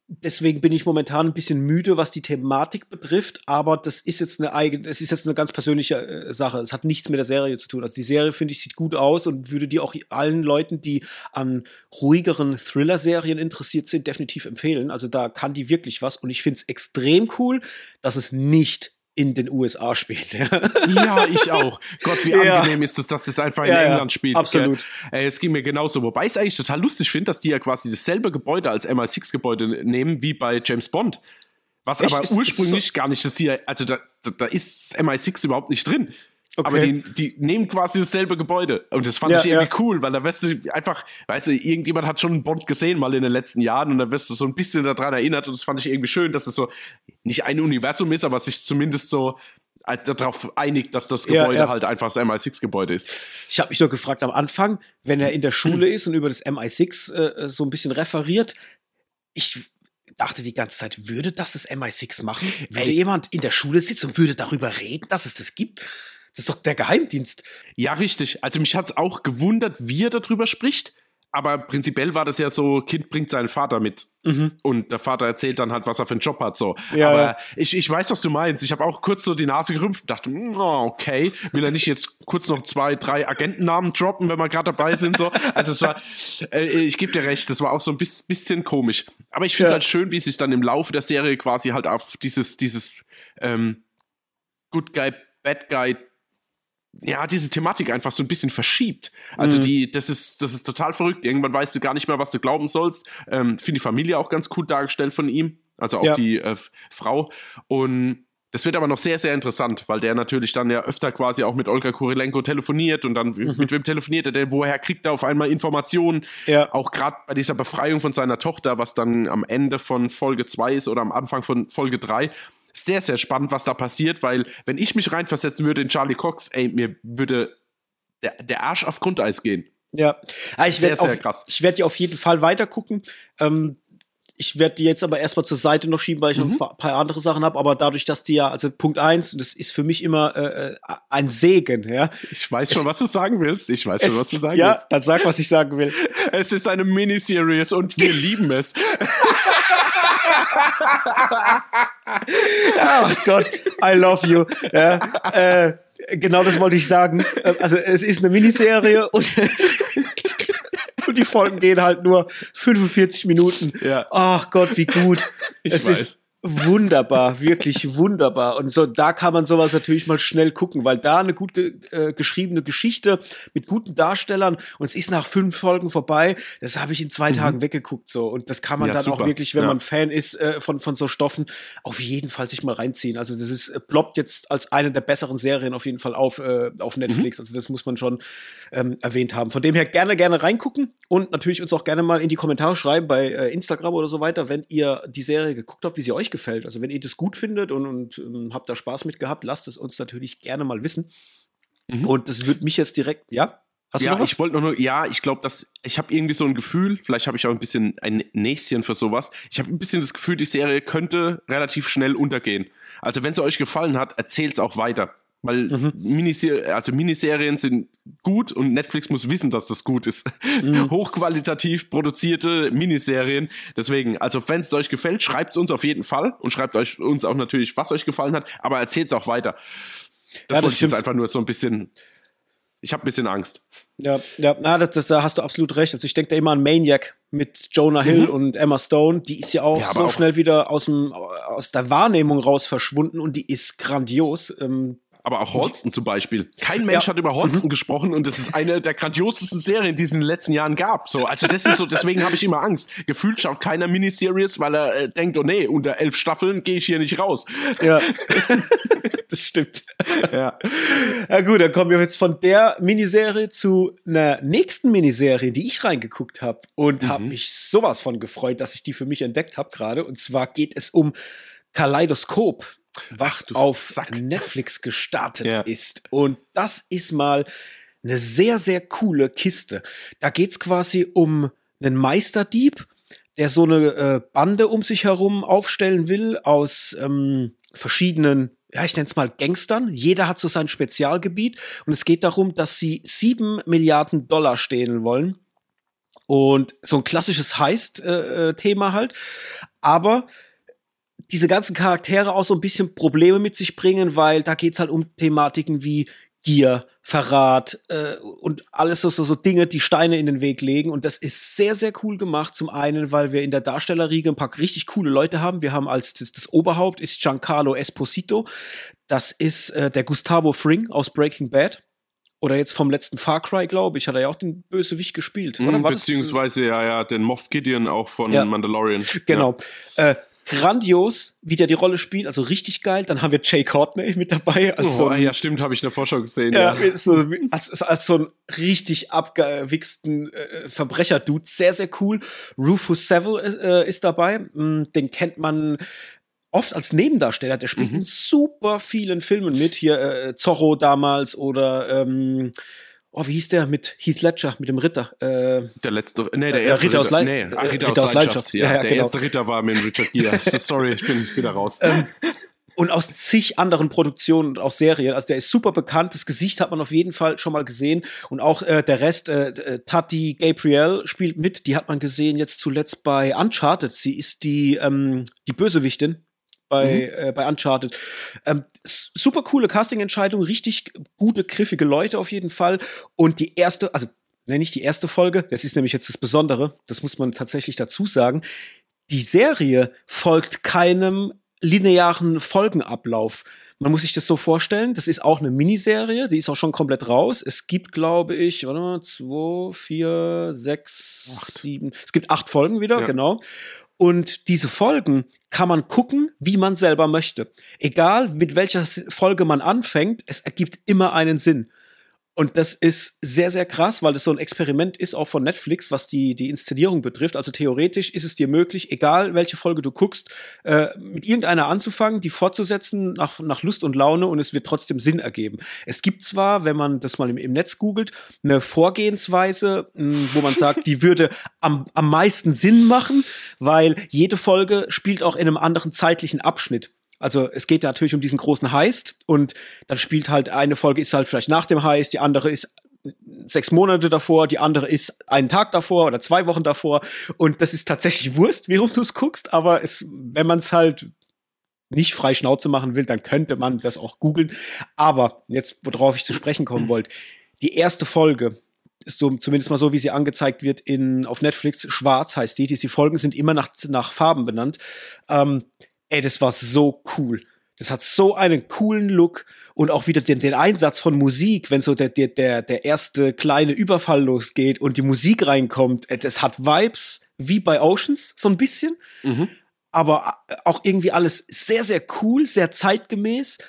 A: deswegen bin ich momentan ein bisschen müde, was die Thematik betrifft, aber das ist jetzt eine eigene, das ist jetzt eine ganz persönliche äh, Sache. Es hat nichts mit der Serie zu tun. Also die Serie finde ich sieht gut aus und würde die auch allen Leuten, die an ruhigeren Thriller-Serien interessiert sind, definitiv empfehlen. Also da kann die wirklich was und ich finde es extrem cool, dass es nicht in den USA spielt.
B: ja, ich auch. Gott, wie ja. angenehm ist es, dass das einfach in ja, England spielt.
A: Absolut.
B: Äh, es ging mir genauso. Wobei ich es eigentlich total lustig finde, dass die ja quasi dasselbe Gebäude als MI6-Gebäude nehmen wie bei James Bond. Was Echt? aber ursprünglich so? gar nicht das hier, also da, da, da ist MI6 überhaupt nicht drin. Okay. Aber die, die nehmen quasi dasselbe Gebäude. Und das fand ja, ich irgendwie ja. cool, weil da wirst du einfach, weißt du, irgendjemand hat schon einen Bond gesehen mal in den letzten Jahren und da wirst du so ein bisschen daran erinnert und das fand ich irgendwie schön, dass es so nicht ein Universum ist, aber sich zumindest so äh, darauf einigt, dass das Gebäude ja, ja. halt einfach das MI6-Gebäude ist.
A: Ich habe mich nur gefragt am Anfang, wenn er in der Schule ist und über das MI6 äh, so ein bisschen referiert, ich dachte die ganze Zeit, würde das das MI6 machen? Würde Ey. jemand in der Schule sitzen und würde darüber reden, dass es das gibt? Das ist doch der Geheimdienst.
B: Ja, richtig. Also mich hat es auch gewundert, wie er darüber spricht aber prinzipiell war das ja so, Kind bringt seinen Vater mit. Mhm. Und der Vater erzählt dann halt, was er für einen Job hat. So. Ja, aber ja. Ich, ich weiß, was du meinst. Ich habe auch kurz so die Nase gerümpft und dachte, oh, okay, will er nicht jetzt kurz noch zwei, drei Agentennamen droppen, wenn wir gerade dabei sind? So. Also es war, äh, ich gebe dir recht, das war auch so ein bisschen komisch. Aber ich finde es ja. halt schön, wie sich dann im Laufe der Serie quasi halt auf dieses, dieses ähm, Good Guy, Bad Guy ja, diese Thematik einfach so ein bisschen verschiebt. Also mhm. die, das ist, das ist total verrückt. Irgendwann weißt du gar nicht mehr, was du glauben sollst. Ähm, Finde die Familie auch ganz cool dargestellt von ihm. Also auch ja. die äh, Frau. Und das wird aber noch sehr, sehr interessant, weil der natürlich dann ja öfter quasi auch mit Olga Kurilenko telefoniert und dann mhm. mit wem telefoniert er denn, woher kriegt er auf einmal Informationen? Ja. Auch gerade bei dieser Befreiung von seiner Tochter, was dann am Ende von Folge 2 ist oder am Anfang von Folge 3 sehr, sehr spannend, was da passiert, weil wenn ich mich reinversetzen würde in Charlie Cox, ey, mir würde der, der Arsch auf Grundeis gehen.
A: Ja, ah, ich werde ich werde die auf jeden Fall weiter gucken. Ähm, ich werde die jetzt aber erstmal zur Seite noch schieben, weil ich mhm. noch ein paar andere Sachen habe. Aber dadurch, dass die ja, also Punkt eins, und das ist für mich immer äh, äh ein Segen, ja.
B: Ich weiß schon, es, was du sagen willst. Ich weiß schon, was du sagen
A: ja,
B: willst.
A: Ja, dann sag, was ich sagen will.
B: Es ist eine Miniseries und wir lieben es.
A: oh Gott, I love you. Ja, äh, genau das wollte ich sagen. Äh, also es ist eine Miniserie und, und die Folgen gehen halt nur 45 Minuten. Ja. Ach Gott, wie gut. Ich es weiß. ist wunderbar, wirklich wunderbar. Und so, da kann man sowas natürlich mal schnell gucken, weil da eine gut ge äh, geschriebene Geschichte mit guten Darstellern und es ist nach fünf Folgen vorbei. Das habe ich in zwei mhm. Tagen weggeguckt so und das kann man ja, dann super. auch wirklich, wenn ja. man Fan ist äh, von von so Stoffen, auf jeden Fall sich mal reinziehen. Also das ist äh, ploppt jetzt als eine der besseren Serien auf jeden Fall auf äh, auf Netflix. Mhm. Also das muss man schon ähm, erwähnt haben. Von dem her gerne gerne reingucken und natürlich uns auch gerne mal in die Kommentare schreiben bei äh, Instagram oder so weiter, wenn ihr die Serie geguckt habt, wie sie euch gefällt gefällt. Also wenn ihr das gut findet und, und ähm, habt da Spaß mit gehabt, lasst es uns natürlich gerne mal wissen. Mhm. Und das wird mich jetzt direkt, ja?
B: Hast ja, ich wollte nur, ja, ich glaube, dass ich habe irgendwie so ein Gefühl, vielleicht habe ich auch ein bisschen ein Näschen für sowas. Ich habe ein bisschen das Gefühl, die Serie könnte relativ schnell untergehen. Also wenn es euch gefallen hat, erzählt es auch weiter. Weil mhm. Miniser also Miniserien sind gut und Netflix muss wissen, dass das gut ist. Mhm. Hochqualitativ produzierte Miniserien. Deswegen, also wenn es euch gefällt, schreibt es uns auf jeden Fall und schreibt euch uns auch natürlich, was euch gefallen hat, aber erzählt es auch weiter. Das, ja, das wollte ich jetzt einfach nur so ein bisschen. Ich habe ein bisschen Angst.
A: Ja, ja, na, das, das, da hast du absolut recht. Also ich denke da immer an Maniac mit Jonah Hill mhm. und Emma Stone. Die ist ja auch ja, so auch schnell wieder aus, dem, aus der Wahrnehmung raus verschwunden und die ist grandios. Ähm,
B: aber auch Holston zum Beispiel. Kein Mensch ja. hat über Holston mhm. gesprochen und das ist eine der grandiosesten Serien, die es in den letzten Jahren gab. So, also das ist so, deswegen habe ich immer Angst. Gefühlt schaut keiner Miniseries, weil er äh, denkt, oh nee, unter elf Staffeln gehe ich hier nicht raus.
A: Ja, das stimmt. Ja. ja gut, dann kommen wir jetzt von der Miniserie zu einer nächsten Miniserie, die ich reingeguckt habe und mhm. habe mich sowas von gefreut, dass ich die für mich entdeckt habe gerade. Und zwar geht es um Kaleidoskop was Ach, auf Sack. Netflix gestartet ja. ist. Und das ist mal eine sehr, sehr coole Kiste. Da geht es quasi um einen Meisterdieb, der so eine äh, Bande um sich herum aufstellen will aus ähm, verschiedenen ja, ich nenne es mal Gangstern. Jeder hat so sein Spezialgebiet. Und es geht darum, dass sie sieben Milliarden Dollar stehlen wollen. Und so ein klassisches Heist-Thema äh, halt. Aber diese ganzen Charaktere auch so ein bisschen Probleme mit sich bringen, weil da geht's halt um Thematiken wie Gier, Verrat äh, und alles so, so, so Dinge, die Steine in den Weg legen. Und das ist sehr, sehr cool gemacht. Zum einen, weil wir in der Darstellerriege ein paar richtig coole Leute haben. Wir haben als das, das Oberhaupt ist Giancarlo Esposito. Das ist äh, der Gustavo Fring aus Breaking Bad. Oder jetzt vom letzten Far Cry, glaube ich, hat er ja auch den Bösewicht gespielt.
B: Mhm, beziehungsweise, ja, ja, den Moff Gideon auch von ja, Mandalorian.
A: Genau. Ja. Äh, grandios, wie der die Rolle spielt, also richtig geil. Dann haben wir Jay Courtney mit dabei.
B: Als oh, so ein, ja, stimmt, habe ich in der Vorschau gesehen.
A: Ja, ja. So, als, als, so ein richtig abgewichsten äh, Verbrecher-Dude. Sehr, sehr cool. Rufus Seville äh, ist dabei. Mm, den kennt man oft als Nebendarsteller. Der spielt mhm. in super vielen Filmen mit. Hier äh, Zorro damals oder ähm, oh, wie hieß der mit Heath Ledger, mit dem Ritter?
B: Äh, der letzte, nee, der erste
A: Ritter, Ritter aus, Le
B: nee, Ach, Ritter, Ritter aus, aus Leidenschaft. Ja, ja, der genau. erste Ritter war mit Richard Gere. Sorry, ich bin wieder raus. Ähm,
A: und aus zig anderen Produktionen und auch Serien. Also der ist super bekannt. Das Gesicht hat man auf jeden Fall schon mal gesehen. Und auch äh, der Rest, äh, äh Tati Gabriel spielt mit. Die hat man gesehen jetzt zuletzt bei Uncharted. Sie ist die, ähm, die Bösewichtin bei, mhm. äh, bei Uncharted. Ähm, super coole Casting-Entscheidung, richtig gute, griffige Leute auf jeden Fall. Und die erste, also nenne ich die erste Folge, das ist nämlich jetzt das Besondere, das muss man tatsächlich dazu sagen. Die Serie folgt keinem linearen Folgenablauf. Man muss sich das so vorstellen, das ist auch eine Miniserie, die ist auch schon komplett raus. Es gibt, glaube ich, warte mal, zwei, vier, sechs, acht. sieben, es gibt acht Folgen wieder, ja. genau. Und diese Folgen kann man gucken, wie man selber möchte. Egal mit welcher Folge man anfängt, es ergibt immer einen Sinn. Und das ist sehr, sehr krass, weil das so ein Experiment ist, auch von Netflix, was die, die Inszenierung betrifft. Also theoretisch ist es dir möglich, egal welche Folge du guckst, äh, mit irgendeiner anzufangen, die fortzusetzen nach, nach Lust und Laune und es wird trotzdem Sinn ergeben. Es gibt zwar, wenn man das mal im, im Netz googelt, eine Vorgehensweise, mh, hm, wo man sagt, die würde am, am meisten Sinn machen, weil jede Folge spielt auch in einem anderen zeitlichen Abschnitt. Also es geht natürlich um diesen großen Heist und dann spielt halt eine Folge ist halt vielleicht nach dem Heist, die andere ist sechs Monate davor, die andere ist einen Tag davor oder zwei Wochen davor und das ist tatsächlich Wurst, wie du es guckst, aber es, wenn man es halt nicht frei Schnauze machen will, dann könnte man das auch googeln. Aber jetzt, worauf ich zu sprechen kommen wollte, die erste Folge, ist so, zumindest mal so, wie sie angezeigt wird in, auf Netflix, schwarz heißt die, die, die Folgen sind immer nach, nach Farben benannt. Ähm, ey, das war so cool. Das hat so einen coolen Look und auch wieder den, den Einsatz von Musik, wenn so der, der, der, der erste kleine Überfall losgeht und die Musik reinkommt. Das hat Vibes wie bei Oceans, so ein bisschen. Mhm. Aber auch irgendwie alles sehr, sehr cool, sehr zeitgemäß.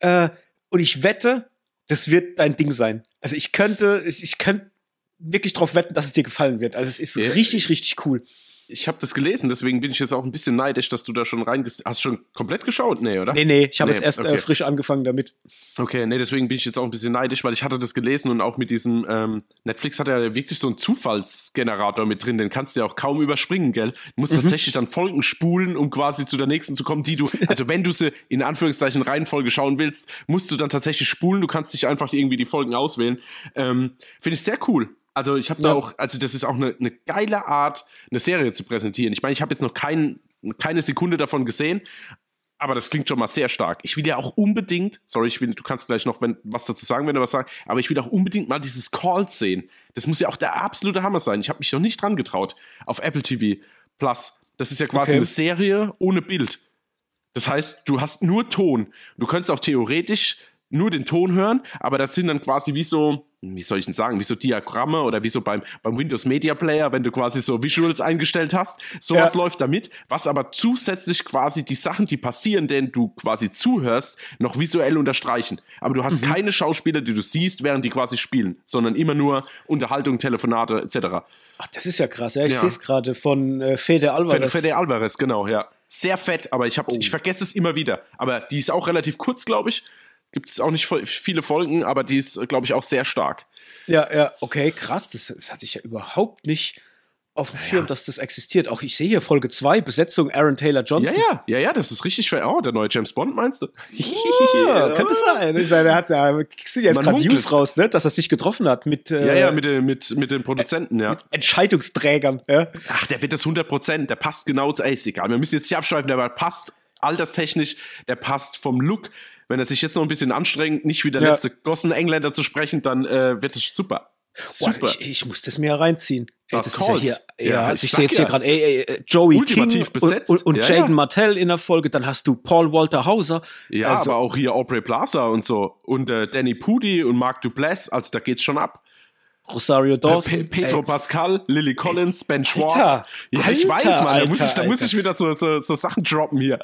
A: Äh, und ich wette, das wird dein Ding sein. Also ich könnte, ich, ich könnte wirklich drauf wetten, dass es dir gefallen wird. Also es ist ja. richtig, richtig cool
B: ich habe das gelesen, deswegen bin ich jetzt auch ein bisschen neidisch, dass du da schon reingehst. Hast du schon komplett geschaut? Nee, oder?
A: Nee, nee, ich habe nee, es erst äh, okay. äh, frisch angefangen damit.
B: Okay, nee, deswegen bin ich jetzt auch ein bisschen neidisch, weil ich hatte das gelesen und auch mit diesem ähm, Netflix hat ja wirklich so einen Zufallsgenerator mit drin, den kannst du ja auch kaum überspringen, gell? Du musst mhm. tatsächlich dann Folgen spulen, um quasi zu der nächsten zu kommen, die du, also wenn du sie in Anführungszeichen Reihenfolge schauen willst, musst du dann tatsächlich spulen, du kannst dich einfach irgendwie die Folgen auswählen. Ähm, Finde ich sehr cool. Also ich habe da auch, also das ist auch eine, eine geile Art, eine Serie zu präsentieren. Ich meine, ich habe jetzt noch kein, keine Sekunde davon gesehen, aber das klingt schon mal sehr stark. Ich will ja auch unbedingt, sorry, ich will, du kannst gleich noch wenn, was dazu sagen, wenn du was sagst, aber ich will auch unbedingt mal dieses Call sehen. Das muss ja auch der absolute Hammer sein. Ich habe mich noch nicht dran getraut auf Apple TV Plus. Das ist ja quasi okay. eine Serie ohne Bild. Das heißt, du hast nur Ton. Du könntest auch theoretisch nur den Ton hören, aber das sind dann quasi wie so, wie soll ich denn sagen, wie so Diagramme oder wie so beim, beim Windows Media Player, wenn du quasi so Visuals eingestellt hast. Sowas ja. läuft damit, was aber zusätzlich quasi die Sachen, die passieren, denen du quasi zuhörst, noch visuell unterstreichen. Aber du hast mhm. keine Schauspieler, die du siehst, während die quasi spielen, sondern immer nur Unterhaltung, Telefonate etc.
A: Ach, das ist ja krass. Ja, ich ja. sehe es gerade von äh, Fede Alvarez.
B: Fede Alvarez, genau, ja. Sehr fett, aber ich, hab, oh. ich vergesse es immer wieder. Aber die ist auch relativ kurz, glaube ich. Gibt es auch nicht viele Folgen, aber die ist, glaube ich, auch sehr stark.
A: Ja, ja, okay, krass. Das, das hatte ich ja überhaupt nicht auf dem Schirm, ja. dass das existiert. Auch ich sehe hier Folge 2, Besetzung Aaron Taylor Johnson.
B: Ja, ja, ja, ja, das ist richtig für oh, der neue James Bond, meinst du?
A: Ja, könnte sein. Ich meine, er hat da kriegst du jetzt gerade News raus, ne, dass er sich getroffen hat mit
B: äh, Ja, ja, mit, mit, mit den Produzenten, ja. Mit
A: Entscheidungsträgern, ja.
B: Ach, der wird das 100 Prozent, der passt genau zu, ey, ist egal. Wir müssen jetzt nicht abschweifen, der passt alterstechnisch, der passt vom Look, wenn er sich jetzt noch ein bisschen anstrengt, nicht wie der ja. letzte Gossen-Engländer zu sprechen, dann äh, wird es super.
A: Super. Boah, ich, ich, muss das mir reinziehen. Ey, das ist ja hier, ja, ja also ich, ich sehe jetzt ja. hier gerade, ey, ey, Joey King besetzt. und, und, und ja, Jaden Martell in der Folge, dann hast du Paul Walter Hauser.
B: Ja, also, aber auch hier Aubrey Plaza und so und äh, Danny Pudi und Mark Duplass, also da geht's schon ab.
A: Rosario Dawson.
B: Pe Pedro ey. Pascal, Lily Collins, Ben Schwartz. Alter, ja, Alter, ich weiß, Mann. Da, muss ich, da muss ich wieder so, so, so Sachen droppen hier.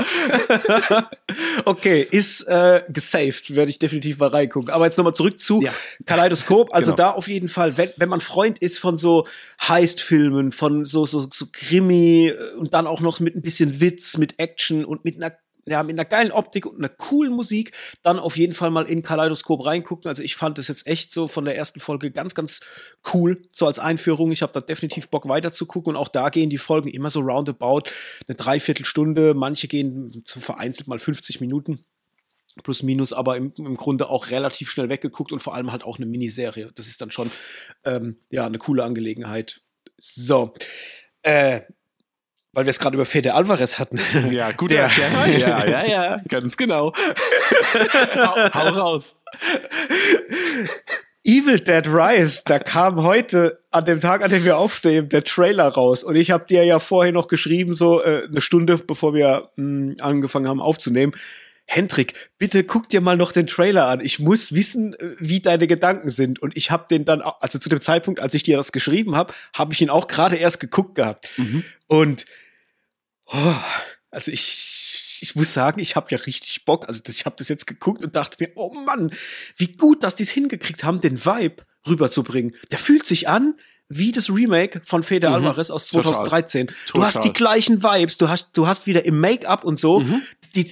A: okay, ist äh, gesaved, werde ich definitiv mal reingucken. Aber jetzt nochmal zurück zu ja. Kaleidoskop. Also genau. da auf jeden Fall, wenn, wenn man Freund ist von so Heist-Filmen, von so, so, so Krimi äh, und dann auch noch mit ein bisschen Witz, mit Action und mit einer ja, mit einer geilen Optik und einer coolen Musik, dann auf jeden Fall mal in Kaleidoskop reingucken. Also ich fand das jetzt echt so von der ersten Folge ganz, ganz cool, so als Einführung. Ich habe da definitiv Bock weiter zu gucken und auch da gehen die Folgen immer so roundabout eine Dreiviertelstunde. Manche gehen zu vereinzelt mal 50 Minuten. Plus minus, aber im, im Grunde auch relativ schnell weggeguckt und vor allem halt auch eine Miniserie. Das ist dann schon ähm, ja eine coole Angelegenheit. So. Äh, weil wir es gerade über Fede Alvarez hatten.
B: Ja, gut, der, ja, ja, ja, ja, ganz genau. hau, hau raus.
A: Evil Dead Rise, da kam heute an dem Tag, an dem wir aufstehen, der Trailer raus. Und ich habe dir ja vorher noch geschrieben, so äh, eine Stunde bevor wir mh, hm, angefangen haben aufzunehmen. Hendrik, bitte guck dir mal noch den Trailer an. Ich muss wissen, äh, wie deine Gedanken sind. Und ich habe den dann, also zu dem Zeitpunkt, als ich dir das geschrieben habe, habe ich ihn auch gerade erst geguckt gehabt. Mhm. Und Oh, also ich, ich muss sagen, ich habe ja richtig Bock. Also ich habe das jetzt geguckt und dachte mir, oh Mann, wie gut, dass die es hingekriegt haben, den Vibe rüberzubringen. Der fühlt sich an wie das Remake von Fede mhm. Alvarez aus 2013. Total. Du hast die gleichen Vibes, du hast, du hast wieder im Make-up und so, mhm. die,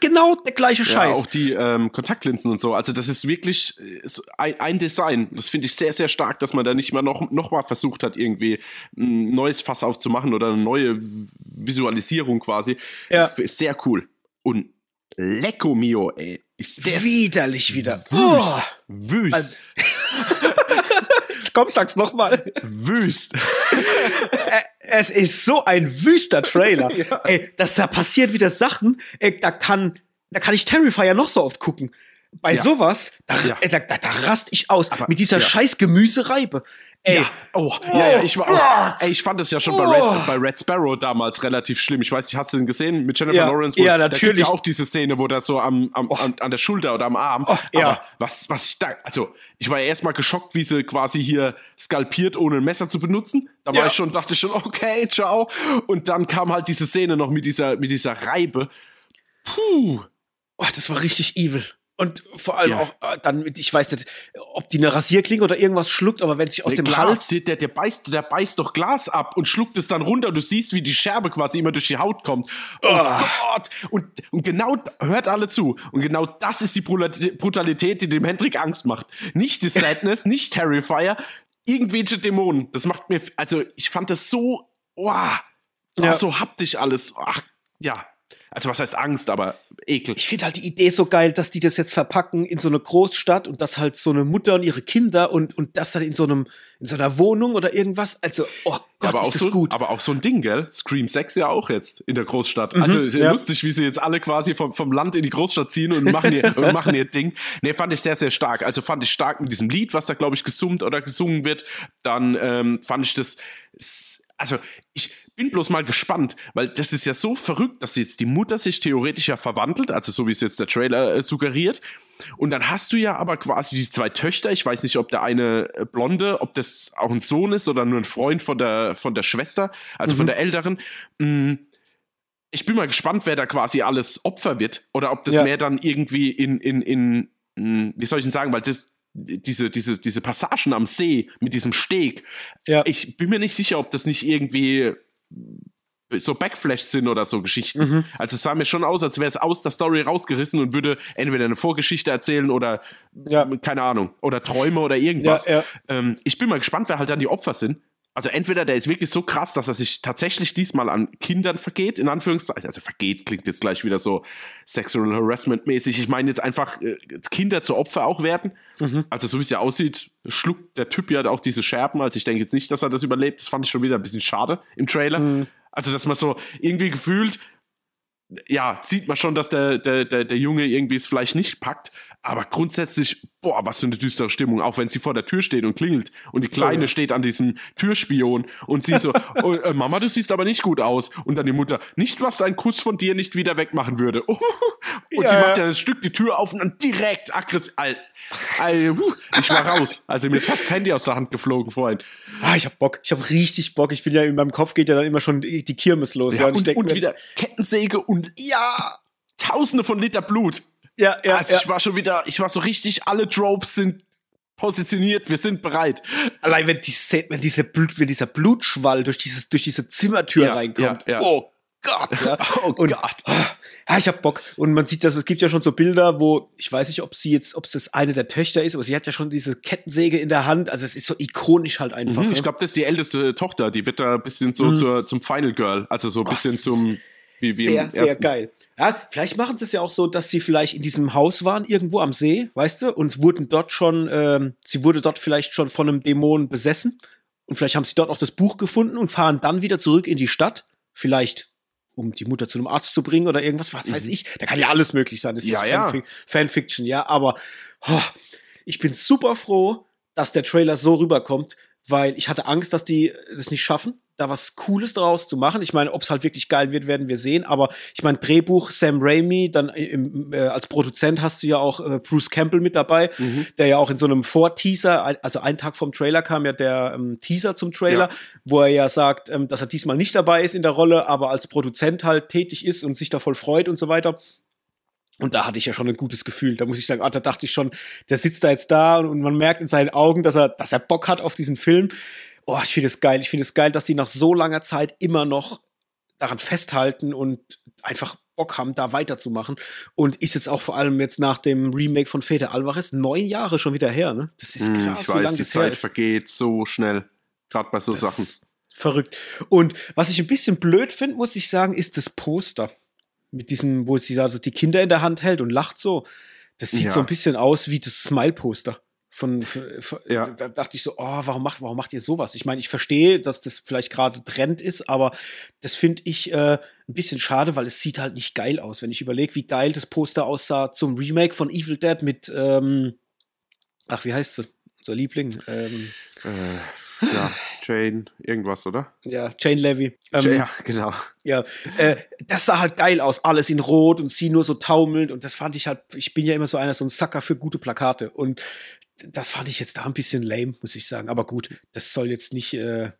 A: genau der gleiche Scheiß.
B: Ja, auch die ähm, Kontaktlinsen und so. Also das ist wirklich ist ein, ein Design. Das finde ich sehr, sehr stark, dass man da nicht mal noch, noch mal versucht hat, irgendwie ein neues Fass aufzumachen oder eine neue Visualisierung quasi. Ja. Ist sehr cool. Und Lecco mio, ey.
A: Ist Widerlich wieder.
B: Wüst. Oh. Wüst. Also
A: Komm, sag's nochmal.
B: Wüst.
A: es ist so ein wüster Trailer. ja. Ey, das da passiert wieder Sachen, ey, da kann, da kann ich Terrifier noch so oft gucken. Bei ja. sowas, da, ja. da, da, da rast ich aus. Aber, mit dieser scheiß Gemüsereibe. Ey.
B: Ja. Oh, oh, ja, ja, ich war auch, ey, ich fand das ja schon oh. bei, Red, oh. bei Red Sparrow damals relativ schlimm. Ich weiß nicht, hast du den gesehen mit Jennifer
A: ja.
B: Lawrence?
A: Wo, ja, natürlich. Da
B: ja auch diese Szene, wo das so am, am, oh. an, an, der Schulter oder am Arm.
A: Oh, ja.
B: Aber was, was ich da, also, ich war ja erstmal geschockt, wie sie quasi hier skalpiert, ohne ein Messer zu benutzen. Da war ja. ich schon, dachte ich schon, okay, ciao. Und dann kam halt diese Szene noch mit dieser, mit dieser Reibe.
A: Puh. Oh, das war richtig evil. Und vor allem ja. auch äh, dann mit, ich weiß nicht, ob die eine Rasierklinge oder irgendwas schluckt, aber wenn sich aus der dem
B: Glas,
A: Hals.
B: Der, der, beißt, der beißt doch Glas ab und schluckt es dann runter. Du siehst, wie die Scherbe quasi immer durch die Haut kommt. Oh, oh. Gott! Und, und genau, hört alle zu. Und genau das ist die Brutalität, die dem Hendrik Angst macht. Nicht die Sadness, nicht Terrifier, irgendwelche Dämonen. Das macht mir, also ich fand das so, oh, ja. so haptisch alles. Ach, ja, also was heißt Angst, aber Ekel.
A: Ich finde halt die Idee so geil, dass die das jetzt verpacken in so eine Großstadt und dass halt so eine Mutter und ihre Kinder und, und das dann in so einem, in so einer Wohnung oder irgendwas. Also, oh Gott,
B: aber
A: ist
B: auch
A: das
B: so,
A: gut.
B: Aber auch so ein Ding, gell? Scream 6 ja auch jetzt in der Großstadt. Mhm, also ja. lustig, wie sie jetzt alle quasi vom, vom Land in die Großstadt ziehen und machen ihr, und machen ihr Ding. Nee, fand ich sehr, sehr stark. Also fand ich stark mit diesem Lied, was da, glaube ich, gesummt oder gesungen wird. Dann ähm, fand ich das. Also, ich, bin bloß mal gespannt, weil das ist ja so verrückt, dass jetzt die Mutter sich theoretisch ja verwandelt, also so wie es jetzt der Trailer äh, suggeriert. Und dann hast du ja aber quasi die zwei Töchter. Ich weiß nicht, ob der eine äh, Blonde, ob das auch ein Sohn ist oder nur ein Freund von der, von der Schwester, also mhm. von der Älteren. Mhm ich bin mal gespannt, wer da quasi alles Opfer wird oder ob das ja. mehr dann irgendwie in, in, in, hm, wie soll ich denn sagen, weil das, diese, diese, diese Passagen am See mit diesem Steg, ja. ich bin mir nicht sicher, ob das nicht irgendwie so Backflash sind oder so Geschichten. Mhm. Also es sah mir schon aus, als wäre es aus der Story rausgerissen und würde entweder eine Vorgeschichte erzählen oder ja. keine Ahnung oder Träume oder irgendwas. Ja, ja. Ähm, ich bin mal gespannt, wer halt dann die Opfer sind. Also entweder der ist wirklich so krass, dass er sich tatsächlich diesmal an Kindern vergeht, in Anführungszeichen. Also vergeht klingt jetzt gleich wieder so Sexual Harassment mäßig. Ich meine jetzt einfach äh, Kinder zu Opfer auch werden. Mhm. Also so wie es ja aussieht, schluckt der Typ ja auch diese Scherben. Also ich denke jetzt nicht, dass er das überlebt. Das fand ich schon wieder ein bisschen schade im Trailer. Mhm. Also dass man so irgendwie gefühlt ja, sieht man schon, dass der, der, der, der Junge irgendwie es vielleicht nicht packt. Aber grundsätzlich, boah, was für eine düstere Stimmung, auch wenn sie vor der Tür steht und klingelt und die Kleine ja. steht an diesem Türspion und sie so, oh, äh, Mama, du siehst aber nicht gut aus. Und dann die Mutter, nicht was ein Kuss von dir nicht wieder wegmachen würde. und ja. sie macht ja ein Stück die Tür auf und dann direkt aggressiv. Ich war raus. Also mir ist fast das Handy aus der Hand geflogen vorhin.
A: Ah, ich hab Bock. Ich hab richtig Bock. Ich bin ja in meinem Kopf geht ja dann immer schon die Kirmes los.
B: Ja, und, und wieder Kettensäge und ja, Tausende von Liter Blut.
A: Ja, ja,
B: also
A: ja.
B: ich war schon wieder, ich war so richtig, alle Tropes sind positioniert, wir sind bereit.
A: Allein wenn, die, wenn, diese Blut, wenn dieser Blutschwall durch, dieses, durch diese Zimmertür ja, reinkommt. Ja, ja. Oh Gott. Ja.
B: oh und, Gott.
A: Ja, ich hab Bock. Und man sieht das, es gibt ja schon so Bilder, wo, ich weiß nicht, ob sie jetzt, ob es das eine der Töchter ist, aber sie hat ja schon diese Kettensäge in der Hand. Also es ist so ikonisch halt einfach. Mhm,
B: ich glaube, das ist die älteste Tochter, die wird da ein bisschen so mhm. zur, zum Final Girl, also so ein bisschen oh, zum
A: wie, wie sehr, sehr geil. Ja, vielleicht machen sie es ja auch so, dass sie vielleicht in diesem Haus waren, irgendwo am See, weißt du, und wurden dort schon, ähm, sie wurde dort vielleicht schon von einem Dämon besessen. Und vielleicht haben sie dort auch das Buch gefunden und fahren dann wieder zurück in die Stadt. Vielleicht, um die Mutter zu einem Arzt zu bringen oder irgendwas, was mhm. weiß ich. Da kann ja alles möglich sein. Das
B: ja, ist ja.
A: Fanfiction, ja. Aber oh, ich bin super froh, dass der Trailer so rüberkommt, weil ich hatte Angst, dass die das nicht schaffen da was Cooles draus zu machen. Ich meine, ob es halt wirklich geil wird, werden wir sehen. Aber ich meine, Drehbuch Sam Raimi, dann im, äh, als Produzent hast du ja auch äh, Bruce Campbell mit dabei, mhm. der ja auch in so einem Vorteaser, also einen Tag vom Trailer kam ja der ähm, Teaser zum Trailer, ja. wo er ja sagt, ähm, dass er diesmal nicht dabei ist in der Rolle, aber als Produzent halt tätig ist und sich da voll freut und so weiter. Und da hatte ich ja schon ein gutes Gefühl. Da muss ich sagen, ah, da dachte ich schon, der sitzt da jetzt da und, und man merkt in seinen Augen, dass er, dass er Bock hat auf diesen Film oh, ich finde es geil. Ich finde es geil, dass die nach so langer Zeit immer noch daran festhalten und einfach Bock haben, da weiterzumachen. Und ist jetzt auch vor allem jetzt nach dem Remake von Fede Alvarez neun Jahre schon wieder her, ne?
B: Das ist hm, krass, ich weiß, wie die Zeit vergeht so schnell. Gerade bei so das Sachen.
A: Verrückt. Und was ich ein bisschen blöd finde, muss ich sagen, ist das Poster. Mit diesem, wo sie also die Kinder in der Hand hält und lacht so. Das sieht ja. so ein bisschen aus wie das Smile-Poster. Von, von ja. da dachte ich so, oh, warum macht, warum macht ihr sowas? Ich meine, ich verstehe, dass das vielleicht gerade Trend ist, aber das finde ich äh, ein bisschen schade, weil es sieht halt nicht geil aus. Wenn ich überlege, wie geil das Poster aussah zum Remake von Evil Dead mit, ähm, ach, wie heißt sie? Unser Liebling. Ähm,
B: äh, ja, Jane, irgendwas, oder?
A: Ja, Jane Levy.
B: Ähm, ja, genau.
A: Ja, äh, das sah halt geil aus, alles in Rot und sie nur so taumelnd und das fand ich halt, ich bin ja immer so einer, so ein Sucker für gute Plakate und das fand ich jetzt da ein bisschen lame, muss ich sagen. Aber gut, das soll jetzt nicht äh,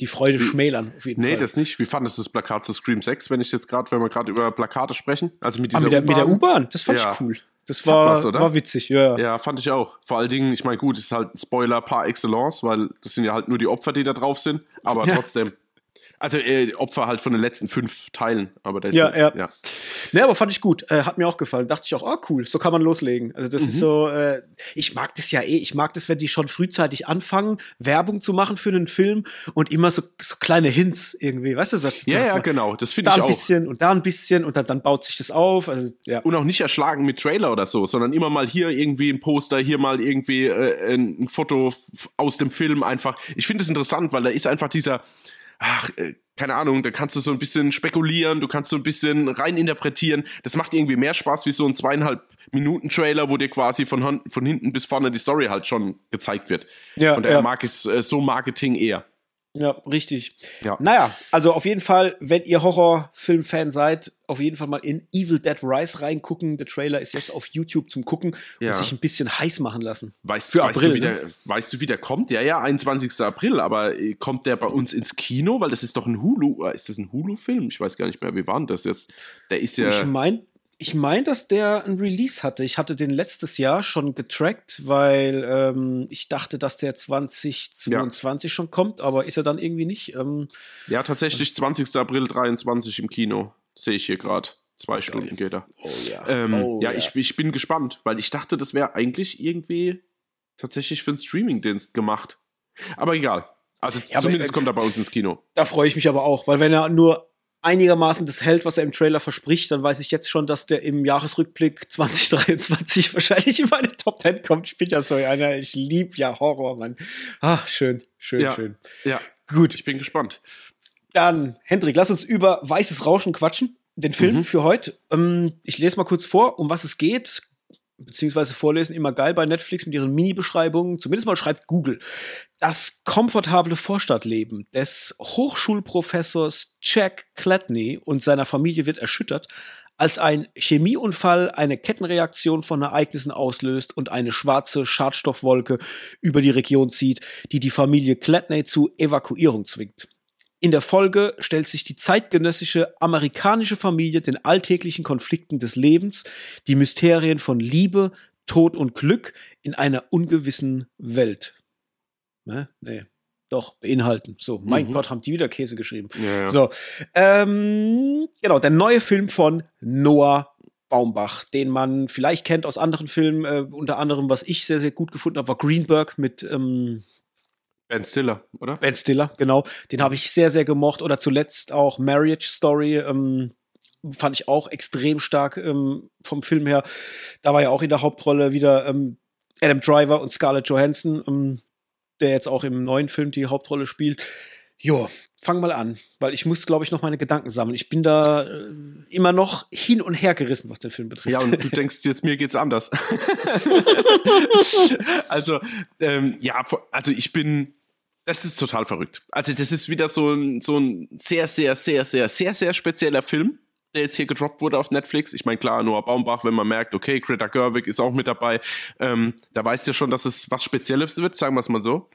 A: die Freude schmälern,
B: auf jeden nee, Fall. Nee, das nicht. Wie fandest du das Plakat zu Scream 6, wenn ich jetzt gerade, wenn wir gerade über Plakate sprechen? Also mit
A: dieser ah, mit der U-Bahn, das fand ja. ich cool. Das, das war, was, war witzig, ja.
B: Ja, fand ich auch. Vor allen Dingen, ich meine, gut, ist halt ein Spoiler par excellence, weil das sind ja halt nur die Opfer, die da drauf sind. Aber ja. trotzdem, also äh, Opfer halt von den letzten fünf Teilen, aber das
A: ja, ist, ja. ja. Ne, aber fand ich gut. Äh, hat mir auch gefallen. Dachte ich auch, oh cool, so kann man loslegen. Also das mhm. ist so, äh, ich mag das ja eh. Ich mag das, wenn die schon frühzeitig anfangen, Werbung zu machen für einen Film und immer so, so kleine Hints irgendwie, weißt du? Das,
B: ja, ja, genau. Das finde ich auch.
A: Da ein bisschen und da ein bisschen und dann, dann baut sich das auf. Also, ja.
B: Und auch nicht erschlagen mit Trailer oder so, sondern immer mal hier irgendwie ein Poster, hier mal irgendwie äh, ein Foto aus dem Film einfach. Ich finde es interessant, weil da ist einfach dieser ach, äh, keine Ahnung, da kannst du so ein bisschen spekulieren, du kannst so ein bisschen reininterpretieren. Das macht irgendwie mehr Spaß wie so ein zweieinhalb Minuten Trailer, wo dir quasi von, von hinten bis vorne die Story halt schon gezeigt wird. Ja, Von daher ja. mag ich äh, so Marketing eher.
A: Ja, richtig. Ja. Naja, also auf jeden Fall, wenn ihr Horrorfilm-Fan seid, auf jeden Fall mal in Evil Dead Rise reingucken. Der Trailer ist jetzt auf YouTube zum Gucken ja. und sich ein bisschen heiß machen lassen.
B: Weißt, Für weißt April, du, wie der, ne? weißt du, wie der kommt? Ja, ja, 21. April, aber äh, kommt der bei uns ins Kino? Weil das ist doch ein Hulu, äh, ist das ein Hulu-Film? Ich weiß gar nicht mehr, wie war denn das jetzt? Der ist ja.
A: Ich meine, ich meine, dass der ein Release hatte. Ich hatte den letztes Jahr schon getrackt, weil ähm, ich dachte, dass der 2022 ja. schon kommt, aber ist er dann irgendwie nicht. Ähm,
B: ja, tatsächlich 20. April 23 im Kino. Sehe ich hier gerade. Zwei Geil. Stunden geht er. Oh ja. Ähm, oh, ja, ja. Ich, ich bin gespannt, weil ich dachte, das wäre eigentlich irgendwie tatsächlich für einen Streamingdienst gemacht. Aber egal. Also ja, zumindest aber, äh, kommt er bei uns ins Kino.
A: Da freue ich mich aber auch, weil wenn er nur einigermaßen das hält, was er im Trailer verspricht, dann weiß ich jetzt schon, dass der im Jahresrückblick 2023 wahrscheinlich in meine Top 10 kommt. Ich bin ja so einer, ich liebe ja Horror, Mann. Ach, schön, schön,
B: ja,
A: schön.
B: Ja, gut. Ich bin gespannt.
A: Dann, Hendrik, lass uns über Weißes Rauschen quatschen. Den Film mhm. für heute. Ähm, ich lese mal kurz vor, um was es geht. Beziehungsweise vorlesen immer geil bei Netflix mit ihren Mini-Beschreibungen. Zumindest mal schreibt Google. Das komfortable Vorstadtleben des Hochschulprofessors Jack Clatney und seiner Familie wird erschüttert, als ein Chemieunfall eine Kettenreaktion von Ereignissen auslöst und eine schwarze Schadstoffwolke über die Region zieht, die die Familie Clatney zu Evakuierung zwingt. In der Folge stellt sich die zeitgenössische amerikanische Familie den alltäglichen Konflikten des Lebens, die Mysterien von Liebe, Tod und Glück in einer ungewissen Welt. Ne? Nee. Doch, beinhalten. So, mein mhm. Gott, haben die wieder Käse geschrieben. Ja, ja. So, ähm, genau, der neue Film von Noah Baumbach, den man vielleicht kennt aus anderen Filmen, äh, unter anderem, was ich sehr, sehr gut gefunden habe, war Greenberg mit ähm,
B: Ben Stiller, oder?
A: Ben Stiller, genau. Den habe ich sehr, sehr gemocht. Oder zuletzt auch Marriage Story. Ähm, fand ich auch extrem stark ähm, vom Film her. Da war ja auch in der Hauptrolle wieder ähm, Adam Driver und Scarlett Johansson, ähm, der jetzt auch im neuen Film die Hauptrolle spielt. Jo, fang mal an, weil ich muss, glaube ich, noch meine Gedanken sammeln. Ich bin da äh, immer noch hin und her gerissen, was den Film betrifft.
B: Ja, und du denkst jetzt, mir geht's anders. also, ähm, ja, also ich bin, das ist total verrückt. Also, das ist wieder so ein, so ein sehr, sehr, sehr, sehr, sehr, sehr spezieller Film der jetzt hier gedroppt wurde auf Netflix. Ich meine, klar, Noah Baumbach, wenn man merkt, okay, Greta Gerwig ist auch mit dabei, ähm, da weißt du ja schon, dass es was Spezielles wird, sagen wir es mal so.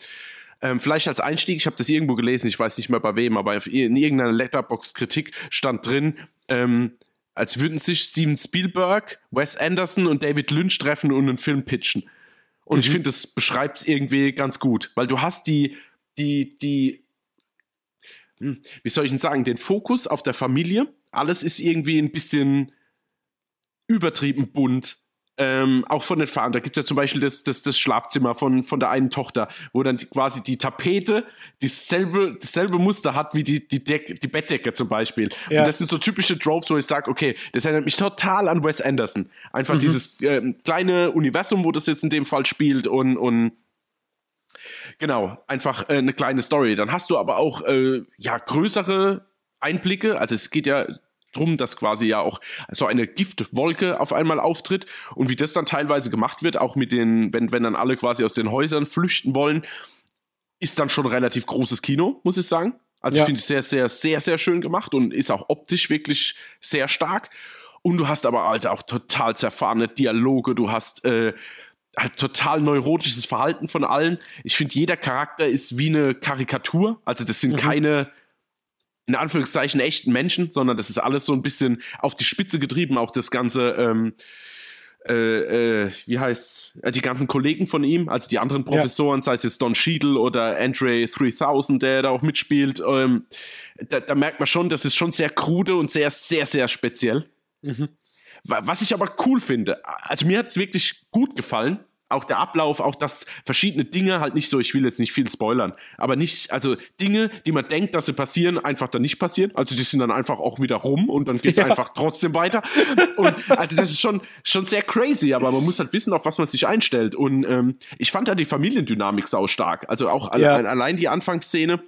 B: Ähm, vielleicht als Einstieg, ich habe das irgendwo gelesen, ich weiß nicht mehr bei wem, aber in irgendeiner Letterbox-Kritik stand drin, ähm, als würden sich Steven Spielberg, Wes Anderson und David Lynch treffen und einen Film pitchen. Und mhm. ich finde, das beschreibt es irgendwie ganz gut, weil du hast die, die, die, hm, wie soll ich denn sagen, den Fokus auf der Familie. Alles ist irgendwie ein bisschen übertrieben bunt ähm, auch von den Farben. Da gibt es ja zum Beispiel das, das, das Schlafzimmer von, von der einen Tochter, wo dann die, quasi die Tapete dieselbe, dasselbe Muster hat wie die, die, Deck, die Bettdecke zum Beispiel. Ja. Und das sind so typische Tropes, wo ich sage, okay, das erinnert mich total an Wes Anderson. Einfach mhm. dieses äh, kleine Universum, wo das jetzt in dem Fall spielt und, und genau, einfach äh, eine kleine Story. Dann hast du aber auch äh, ja größere Einblicke. Also es geht ja drum, dass quasi ja auch so eine Giftwolke auf einmal auftritt und wie das dann teilweise gemacht wird, auch mit den, wenn, wenn dann alle quasi aus den Häusern flüchten wollen, ist dann schon relativ großes Kino, muss ich sagen. Also ja. ich finde es sehr, sehr, sehr, sehr schön gemacht und ist auch optisch wirklich sehr stark. Und du hast aber halt auch total zerfahrene Dialoge, du hast äh, halt total neurotisches Verhalten von allen. Ich finde, jeder Charakter ist wie eine Karikatur. Also das sind mhm. keine in Anführungszeichen echten Menschen, sondern das ist alles so ein bisschen auf die Spitze getrieben, auch das ganze, ähm, äh, äh, wie heißt äh, die ganzen Kollegen von ihm, also die anderen Professoren, ja. sei es jetzt Don Cheadle oder Andre 3000, der da auch mitspielt, ähm, da, da, merkt man schon, das ist schon sehr krude und sehr, sehr, sehr speziell. Mhm. Was ich aber cool finde, also mir hat es wirklich gut gefallen, auch der Ablauf, auch das verschiedene Dinge halt nicht so, ich will jetzt nicht viel spoilern, aber nicht, also Dinge, die man denkt, dass sie passieren, einfach dann nicht passieren. Also die sind dann einfach auch wieder rum und dann geht's ja. einfach trotzdem weiter. Und also das ist schon, schon sehr crazy, aber man muss halt wissen, auf was man sich einstellt. Und ähm, ich fand da die Familiendynamik sau stark. Also auch ja. allein die Anfangsszene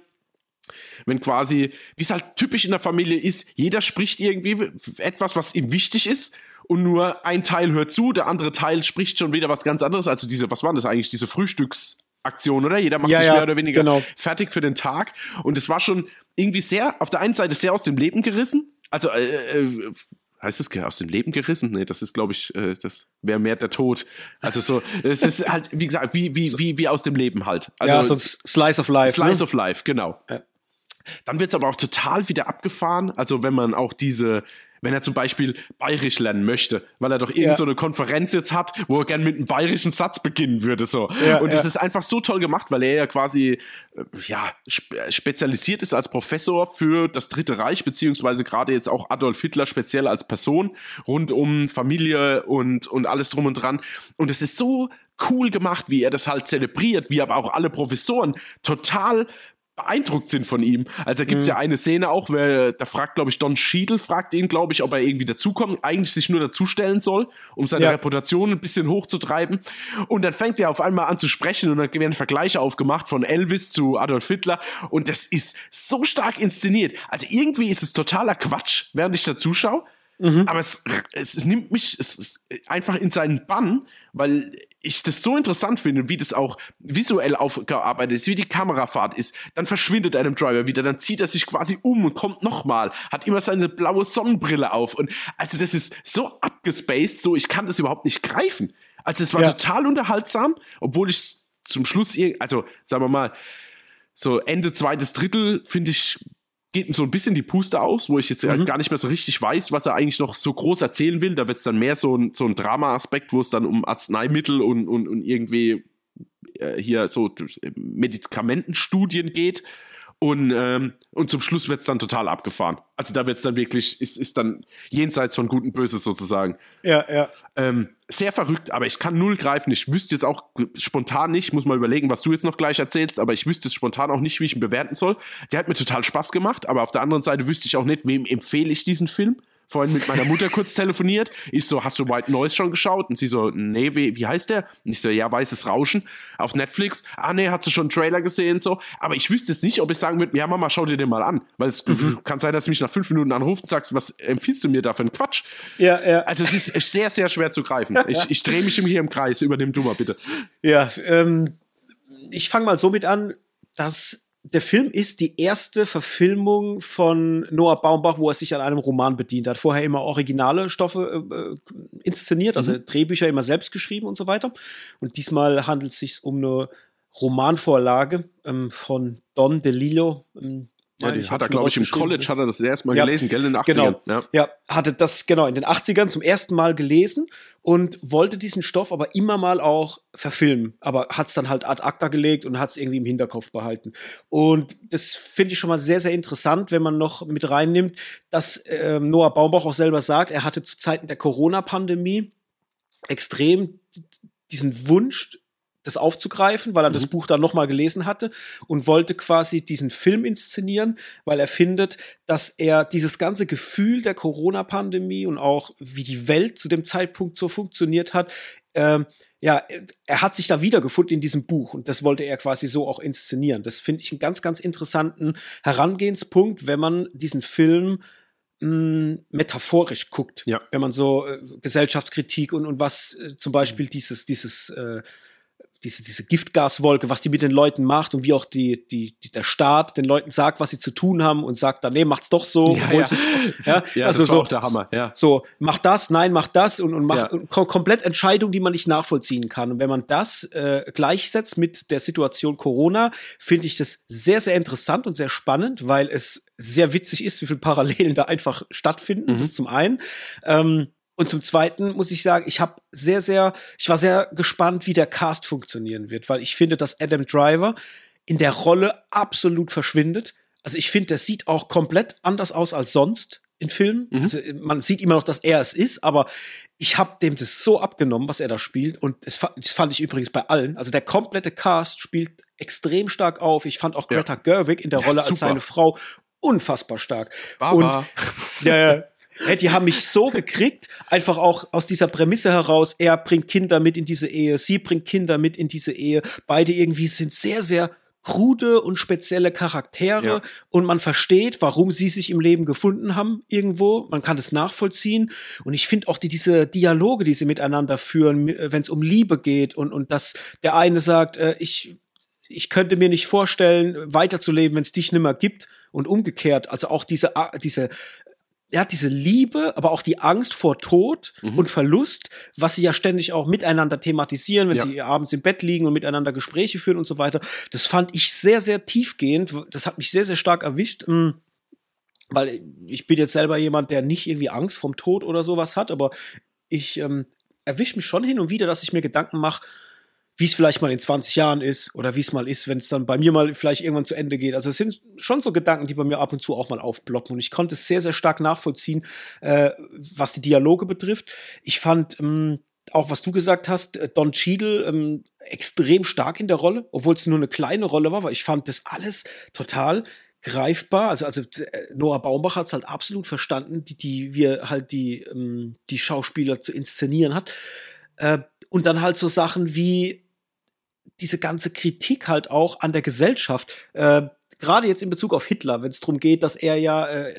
B: wenn quasi, wie es halt typisch in der Familie ist, jeder spricht irgendwie etwas, was ihm wichtig ist und nur ein Teil hört zu, der andere Teil spricht schon wieder was ganz anderes. Also diese, was war das eigentlich, diese Frühstücksaktion, oder? Jeder macht ja, sich ja, mehr oder weniger genau. fertig für den Tag. Und es war schon irgendwie sehr, auf der einen Seite sehr aus dem Leben gerissen. Also, äh, äh, heißt es aus dem Leben gerissen? Nee, das ist, glaube ich, äh, das wäre mehr der Tod. Also so, es ist halt, wie gesagt, wie, wie, wie, wie aus dem Leben halt. Also,
A: ja, so ein Slice of Life.
B: Slice ne? of Life, genau. Ja. Dann wird es aber auch total wieder abgefahren. Also wenn man auch diese, wenn er zum Beispiel bayerisch lernen möchte, weil er doch irgendeine ja. so Konferenz jetzt hat, wo er gern mit einem bayerischen Satz beginnen würde. So. Ja, und das ja. ist einfach so toll gemacht, weil er ja quasi äh, ja, spezialisiert ist als Professor für das Dritte Reich, beziehungsweise gerade jetzt auch Adolf Hitler speziell als Person, rund um Familie und, und alles drum und dran. Und es ist so cool gemacht, wie er das halt zelebriert, wie aber auch alle Professoren total beeindruckt sind von ihm. Also da gibt es mhm. ja eine Szene auch, wer, da fragt, glaube ich, Don Schiedel, fragt ihn, glaube ich, ob er irgendwie dazukommt, eigentlich sich nur dazustellen soll, um seine ja. Reputation ein bisschen hochzutreiben. Und dann fängt er auf einmal an zu sprechen und dann werden Vergleiche aufgemacht von Elvis zu Adolf Hitler und das ist so stark inszeniert. Also irgendwie ist es totaler Quatsch, während ich da zuschaue. Mhm. Aber es, es, es, nimmt mich es, einfach in seinen Bann, weil ich das so interessant finde, wie das auch visuell aufgearbeitet ist, wie die Kamerafahrt ist. Dann verschwindet einem Driver wieder, dann zieht er sich quasi um und kommt nochmal, hat immer seine blaue Sonnenbrille auf. Und also das ist so abgespaced, so ich kann das überhaupt nicht greifen. Also es war ja. total unterhaltsam, obwohl ich zum Schluss, also sagen wir mal, so Ende zweites Drittel finde ich geht so ein bisschen die Puste aus, wo ich jetzt halt mhm. gar nicht mehr so richtig weiß, was er eigentlich noch so groß erzählen will. Da wird es dann mehr so ein, so ein Drama-Aspekt, wo es dann um Arzneimittel und, und, und irgendwie äh, hier so Medikamentenstudien geht. Und, ähm, und zum Schluss wird es dann total abgefahren. Also da wird es dann wirklich, ist, ist dann jenseits von Gut und Böses sozusagen.
A: Ja, ja.
B: Ähm, sehr verrückt, aber ich kann null greifen. Ich wüsste jetzt auch spontan nicht, muss mal überlegen, was du jetzt noch gleich erzählst, aber ich wüsste es spontan auch nicht, wie ich ihn bewerten soll. Der hat mir total Spaß gemacht, aber auf der anderen Seite wüsste ich auch nicht, wem empfehle ich diesen Film vorhin mit meiner Mutter kurz telefoniert. Ich so, hast du White Noise schon geschaut? Und sie so, nee, wie, wie heißt der? Und ich so, ja, Weißes Rauschen auf Netflix. Ah, nee, hat sie schon einen Trailer gesehen so. Aber ich wüsste jetzt nicht, ob ich sagen würde, ja, Mama, schau dir den mal an. Weil es mhm. kann sein, dass du mich nach fünf Minuten anruft und sagst, was empfiehlst du mir da für einen Quatsch?
A: Ja, ja.
B: Also es ist sehr, sehr schwer zu greifen. ich, ich drehe mich hier im Kreis. Übernimm du mal bitte.
A: Ja, ähm, ich fange mal so mit an, dass der Film ist die erste Verfilmung von Noah Baumbach, wo er sich an einem Roman bedient hat. Vorher immer originale Stoffe äh, äh inszeniert, also mhm. Drehbücher immer selbst geschrieben und so weiter. Und diesmal handelt es sich um eine Romanvorlage ähm, von Don DeLillo, ähm,
B: ja, die hat er, glaube ich, im College hat er das erstmal ja, gelesen, gell, in den 80ern.
A: Genau. Ja. ja, hatte das genau in den 80ern zum ersten Mal gelesen und wollte diesen Stoff aber immer mal auch verfilmen, aber hat es dann halt ad acta gelegt und hat es irgendwie im Hinterkopf behalten. Und das finde ich schon mal sehr, sehr interessant, wenn man noch mit reinnimmt, dass äh, Noah Baumbach auch selber sagt, er hatte zu Zeiten der Corona-Pandemie extrem diesen Wunsch, das aufzugreifen, weil er mhm. das Buch dann nochmal gelesen hatte und wollte quasi diesen Film inszenieren, weil er findet, dass er dieses ganze Gefühl der Corona-Pandemie und auch wie die Welt zu dem Zeitpunkt so funktioniert hat, ähm, ja, er hat sich da wiedergefunden in diesem Buch und das wollte er quasi so auch inszenieren. Das finde ich einen ganz, ganz interessanten Herangehenspunkt, wenn man diesen Film mh, hm, metaphorisch guckt. Ja. Wenn man so äh, Gesellschaftskritik und, und was äh, zum Beispiel dieses, dieses äh, diese, diese Giftgaswolke, was die mit den Leuten macht und wie auch die, die, die, der Staat den Leuten sagt, was sie zu tun haben und sagt dann, nee, macht's doch so. Ja, ja.
B: ja, ja also das so, auch der Hammer, ja.
A: So, mach das, nein, mach das und, und macht ja. kom komplett Entscheidungen, die man nicht nachvollziehen kann. Und wenn man das äh, gleichsetzt mit der Situation Corona, finde ich das sehr, sehr interessant und sehr spannend, weil es sehr witzig ist, wie viele Parallelen da einfach stattfinden. Mhm. Das zum einen. Ähm, und zum Zweiten muss ich sagen, ich habe sehr, sehr, ich war sehr gespannt, wie der Cast funktionieren wird, weil ich finde, dass Adam Driver in der Rolle absolut verschwindet. Also ich finde, der sieht auch komplett anders aus als sonst in Filmen. Mhm. Also man sieht immer noch, dass er es ist, aber ich habe dem das so abgenommen, was er da spielt. Und das, fand ich übrigens bei allen. Also der komplette Cast spielt extrem stark auf. Ich fand auch Greta ja. Gerwig in der Rolle ja, als seine Frau unfassbar stark.
B: Baba.
A: Und ja, die haben mich so gekriegt, einfach auch aus dieser Prämisse heraus, er bringt Kinder mit in diese Ehe, sie bringt Kinder mit in diese Ehe. Beide irgendwie sind sehr, sehr krude und spezielle Charaktere ja. und man versteht, warum sie sich im Leben gefunden haben irgendwo. Man kann das nachvollziehen und ich finde auch die, diese Dialoge, die sie miteinander führen, wenn es um Liebe geht und und dass der eine sagt, äh, ich ich könnte mir nicht vorstellen, weiterzuleben, wenn es dich nimmer gibt und umgekehrt. Also auch diese diese ja, diese Liebe, aber auch die Angst vor Tod mhm. und Verlust, was sie ja ständig auch miteinander thematisieren, wenn ja. sie abends im Bett liegen und miteinander Gespräche führen und so weiter. Das fand ich sehr, sehr tiefgehend. Das hat mich sehr, sehr stark erwischt. Hm, weil ich bin jetzt selber jemand, der nicht irgendwie Angst vom Tod oder sowas hat, aber ich ähm, erwische mich schon hin und wieder, dass ich mir Gedanken mache, wie es vielleicht mal in 20 Jahren ist oder wie es mal ist, wenn es dann bei mir mal vielleicht irgendwann zu Ende geht. Also es sind schon so Gedanken, die bei mir ab und zu auch mal aufploppen. Und ich konnte es sehr, sehr stark nachvollziehen, äh, was die Dialoge betrifft. Ich fand ähm, auch, was du gesagt hast, äh, Don Cheadle ähm, extrem stark in der Rolle, obwohl es nur eine kleine Rolle war, weil ich fand das alles total greifbar. Also, also äh, Noah Baumbach hat es halt absolut verstanden, die, die wir halt die, ähm, die Schauspieler zu inszenieren hat. Äh, und dann halt so Sachen wie diese ganze Kritik halt auch an der Gesellschaft. Äh, gerade jetzt in Bezug auf Hitler, wenn es darum geht, dass er ja äh,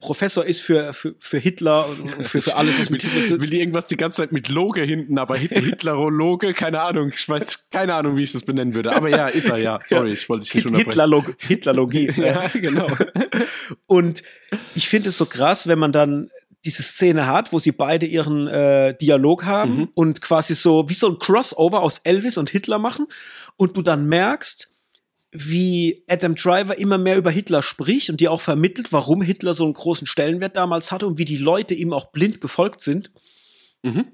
A: Professor ist für, für, für Hitler und für, für alles, was mit Hitler
B: zu Will irgendwas die ganze Zeit mit Loge hinten, aber Hitlerologe, keine Ahnung, ich weiß keine Ahnung, wie ich das benennen würde. Aber ja, ist er ja. Sorry, ich wollte dich nicht
A: unterbrechen. Hitlerlog Hitlerlogie. ja, genau. und ich finde es so krass, wenn man dann diese Szene hat, wo sie beide ihren äh, Dialog haben mhm. und quasi so wie so ein Crossover aus Elvis und Hitler machen und du dann merkst, wie Adam Driver immer mehr über Hitler spricht und dir auch vermittelt, warum Hitler so einen großen Stellenwert damals hatte und wie die Leute ihm auch blind gefolgt sind. Mhm.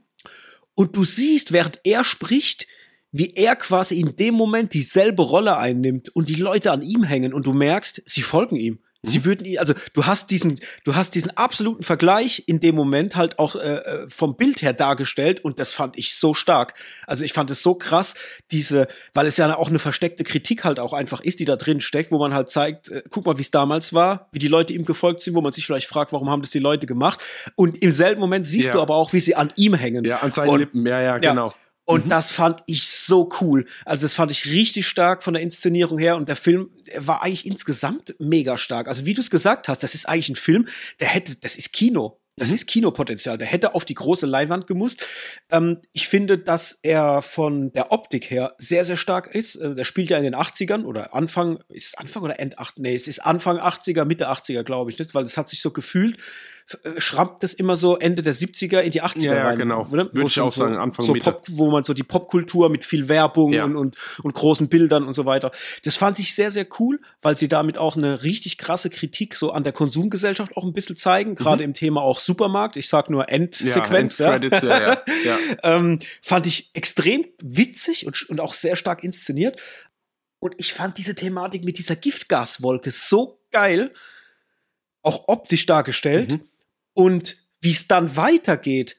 A: Und du siehst, während er spricht, wie er quasi in dem Moment dieselbe Rolle einnimmt und die Leute an ihm hängen und du merkst, sie folgen ihm. Sie würden, also du hast diesen, du hast diesen absoluten Vergleich in dem Moment halt auch äh, äh, vom Bild her dargestellt und das fand ich so stark. Also ich fand es so krass, diese, weil es ja auch eine versteckte Kritik halt auch einfach ist, die da drin steckt, wo man halt zeigt, äh, guck mal, wie es damals war, wie die Leute ihm gefolgt sind, wo man sich vielleicht fragt, warum haben das die Leute gemacht? Und im selben Moment siehst ja. du aber auch, wie sie an ihm hängen.
B: Ja, an seinen und, Lippen. Ja, ja, genau. Ja.
A: Und mhm. das fand ich so cool. Also das fand ich richtig stark von der Inszenierung her und der Film der war eigentlich insgesamt mega stark. Also wie du es gesagt hast, das ist eigentlich ein Film, der hätte, das ist Kino. Das mhm. ist Kinopotenzial. Der hätte auf die große Leinwand gemusst. Ähm, ich finde, dass er von der Optik her sehr, sehr stark ist. Äh, der spielt ja in den 80ern oder Anfang, ist es Anfang oder End 8? Nee, es ist Anfang 80er, Mitte 80er, glaube ich, nicht? weil es hat sich so gefühlt schrammt das immer so Ende der 70er in die 80er ja,
B: rein. genau. Würde ich auch sagen, Anfang
A: so Pop, Wo man so die Popkultur mit viel Werbung ja. und, und, und großen Bildern und so weiter. Das fand ich sehr, sehr cool, weil sie damit auch eine richtig krasse Kritik so an der Konsumgesellschaft auch ein bisschen zeigen, mhm. gerade mhm. im Thema auch Supermarkt. Ich sag nur Endsequenz. Ja, End ja. ja, ja. ähm, fand ich extrem witzig und, und auch sehr stark inszeniert. Und ich fand diese Thematik mit dieser Giftgaswolke so geil, auch optisch dargestellt. Mhm. Und wie es dann weitergeht,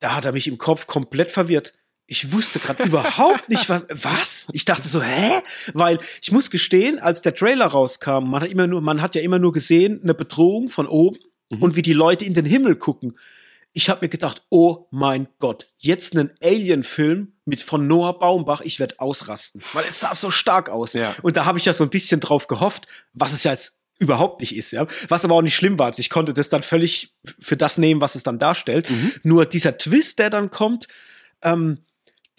A: da hat er mich im Kopf komplett verwirrt. Ich wusste gerade überhaupt nicht, was, was. Ich dachte so, hä? Weil ich muss gestehen, als der Trailer rauskam, man hat immer nur, man hat ja immer nur gesehen, eine Bedrohung von oben mhm. und wie die Leute in den Himmel gucken. Ich habe mir gedacht, oh mein Gott, jetzt einen Alien-Film mit von Noah Baumbach, ich werde ausrasten, weil es sah so stark aus. Ja. Und da habe ich ja so ein bisschen drauf gehofft, was es ja jetzt überhaupt nicht ist, ja. Was aber auch nicht schlimm war. Also ich konnte das dann völlig für das nehmen, was es dann darstellt. Mhm. Nur dieser Twist, der dann kommt, ähm,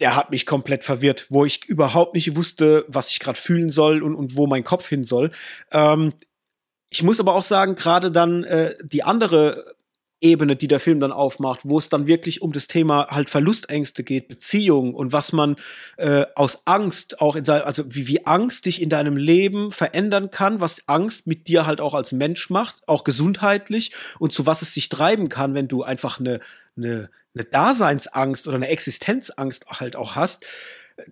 A: der hat mich komplett verwirrt, wo ich überhaupt nicht wusste, was ich gerade fühlen soll und, und wo mein Kopf hin soll. Ähm, ich muss aber auch sagen, gerade dann äh, die andere Ebene, die der Film dann aufmacht, wo es dann wirklich um das Thema halt Verlustängste geht, Beziehungen und was man äh, aus Angst auch in sein, also wie, wie Angst dich in deinem Leben verändern kann, was Angst mit dir halt auch als Mensch macht, auch gesundheitlich und zu was es dich treiben kann, wenn du einfach eine, eine, eine Daseinsangst oder eine Existenzangst halt auch hast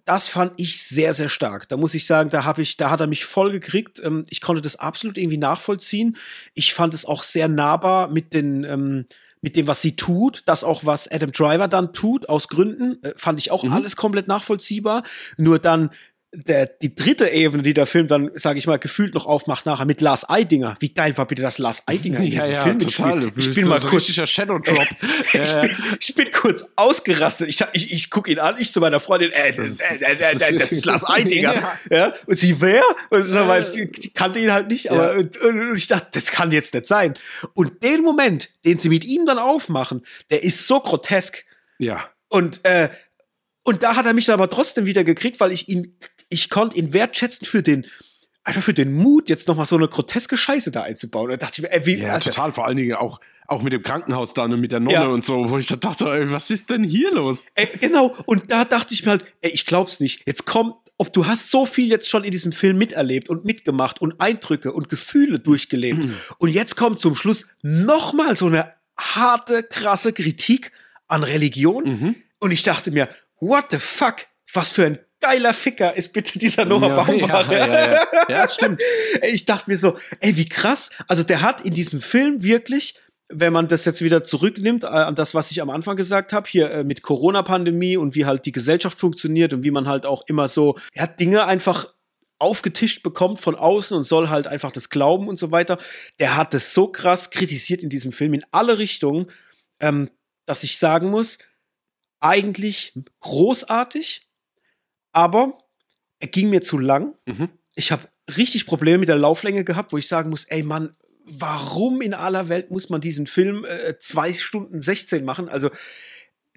A: das fand ich sehr, sehr stark. Da muss ich sagen, da habe ich, da hat er mich voll gekriegt. Ähm, ich konnte das absolut irgendwie nachvollziehen. Ich fand es auch sehr nahbar mit den, ähm, mit dem, was sie tut, das auch, was Adam Driver dann tut, aus Gründen, äh, fand ich auch mhm. alles komplett nachvollziehbar. Nur dann der, die dritte Ebene, die der Film dann, sage ich mal, gefühlt noch aufmacht nachher mit Lars Eidinger. Wie geil war bitte das Lars Eidinger in diesem
B: ja,
A: Film?
B: Total. Ich, ich bin mal so kurz, Shadow Drop.
A: ich, bin, ich bin kurz ausgerastet. Ich, ich, ich gucke ihn an, ich zu meiner Freundin, äh, das, äh, äh, das ist Lars Eidinger. ja. ja. Und sie, wer? Und so, weil sie kannte ihn halt nicht, aber und, und ich dachte, das kann jetzt nicht sein. Und den Moment, den sie mit ihm dann aufmachen, der ist so grotesk.
B: Ja.
A: Und äh, und da hat er mich dann aber trotzdem wieder gekriegt, weil ich ihn ich konnte ihn wertschätzen für den, einfach für den Mut, jetzt nochmal so eine groteske Scheiße da einzubauen. Da dachte ich mir, ey, wie,
B: ja, also, total, vor allen Dingen auch, auch mit dem Krankenhaus da und mit der Nonne ja. und so, wo ich da dachte, ey, was ist denn hier los?
A: Ey, genau, und da dachte ich mir halt, ey, ich glaub's nicht. Jetzt kommt, ob du hast so viel jetzt schon in diesem Film miterlebt und mitgemacht und Eindrücke und Gefühle durchgelebt. Mhm. Und jetzt kommt zum Schluss nochmal so eine harte, krasse Kritik an Religion. Mhm. Und ich dachte mir, what the fuck? Was für ein geiler Ficker ist bitte dieser Noah ja, Baumbach. Ja, ja, ja. ja, stimmt. Ich dachte mir so, ey, wie krass. Also der hat in diesem Film wirklich wenn man das jetzt wieder zurücknimmt äh, an das, was ich am Anfang gesagt habe, hier äh, mit Corona-Pandemie und wie halt die Gesellschaft funktioniert und wie man halt auch immer so, er hat Dinge einfach aufgetischt bekommt von außen und soll halt einfach das glauben und so weiter. Der hat es so krass kritisiert in diesem Film in alle Richtungen, ähm, dass ich sagen muss, eigentlich großartig, aber er ging mir zu lang. Mhm. Ich habe richtig Probleme mit der Lauflänge gehabt, wo ich sagen muss, ey Mann, warum in aller Welt muss man diesen Film äh, zwei Stunden 16 machen? Also,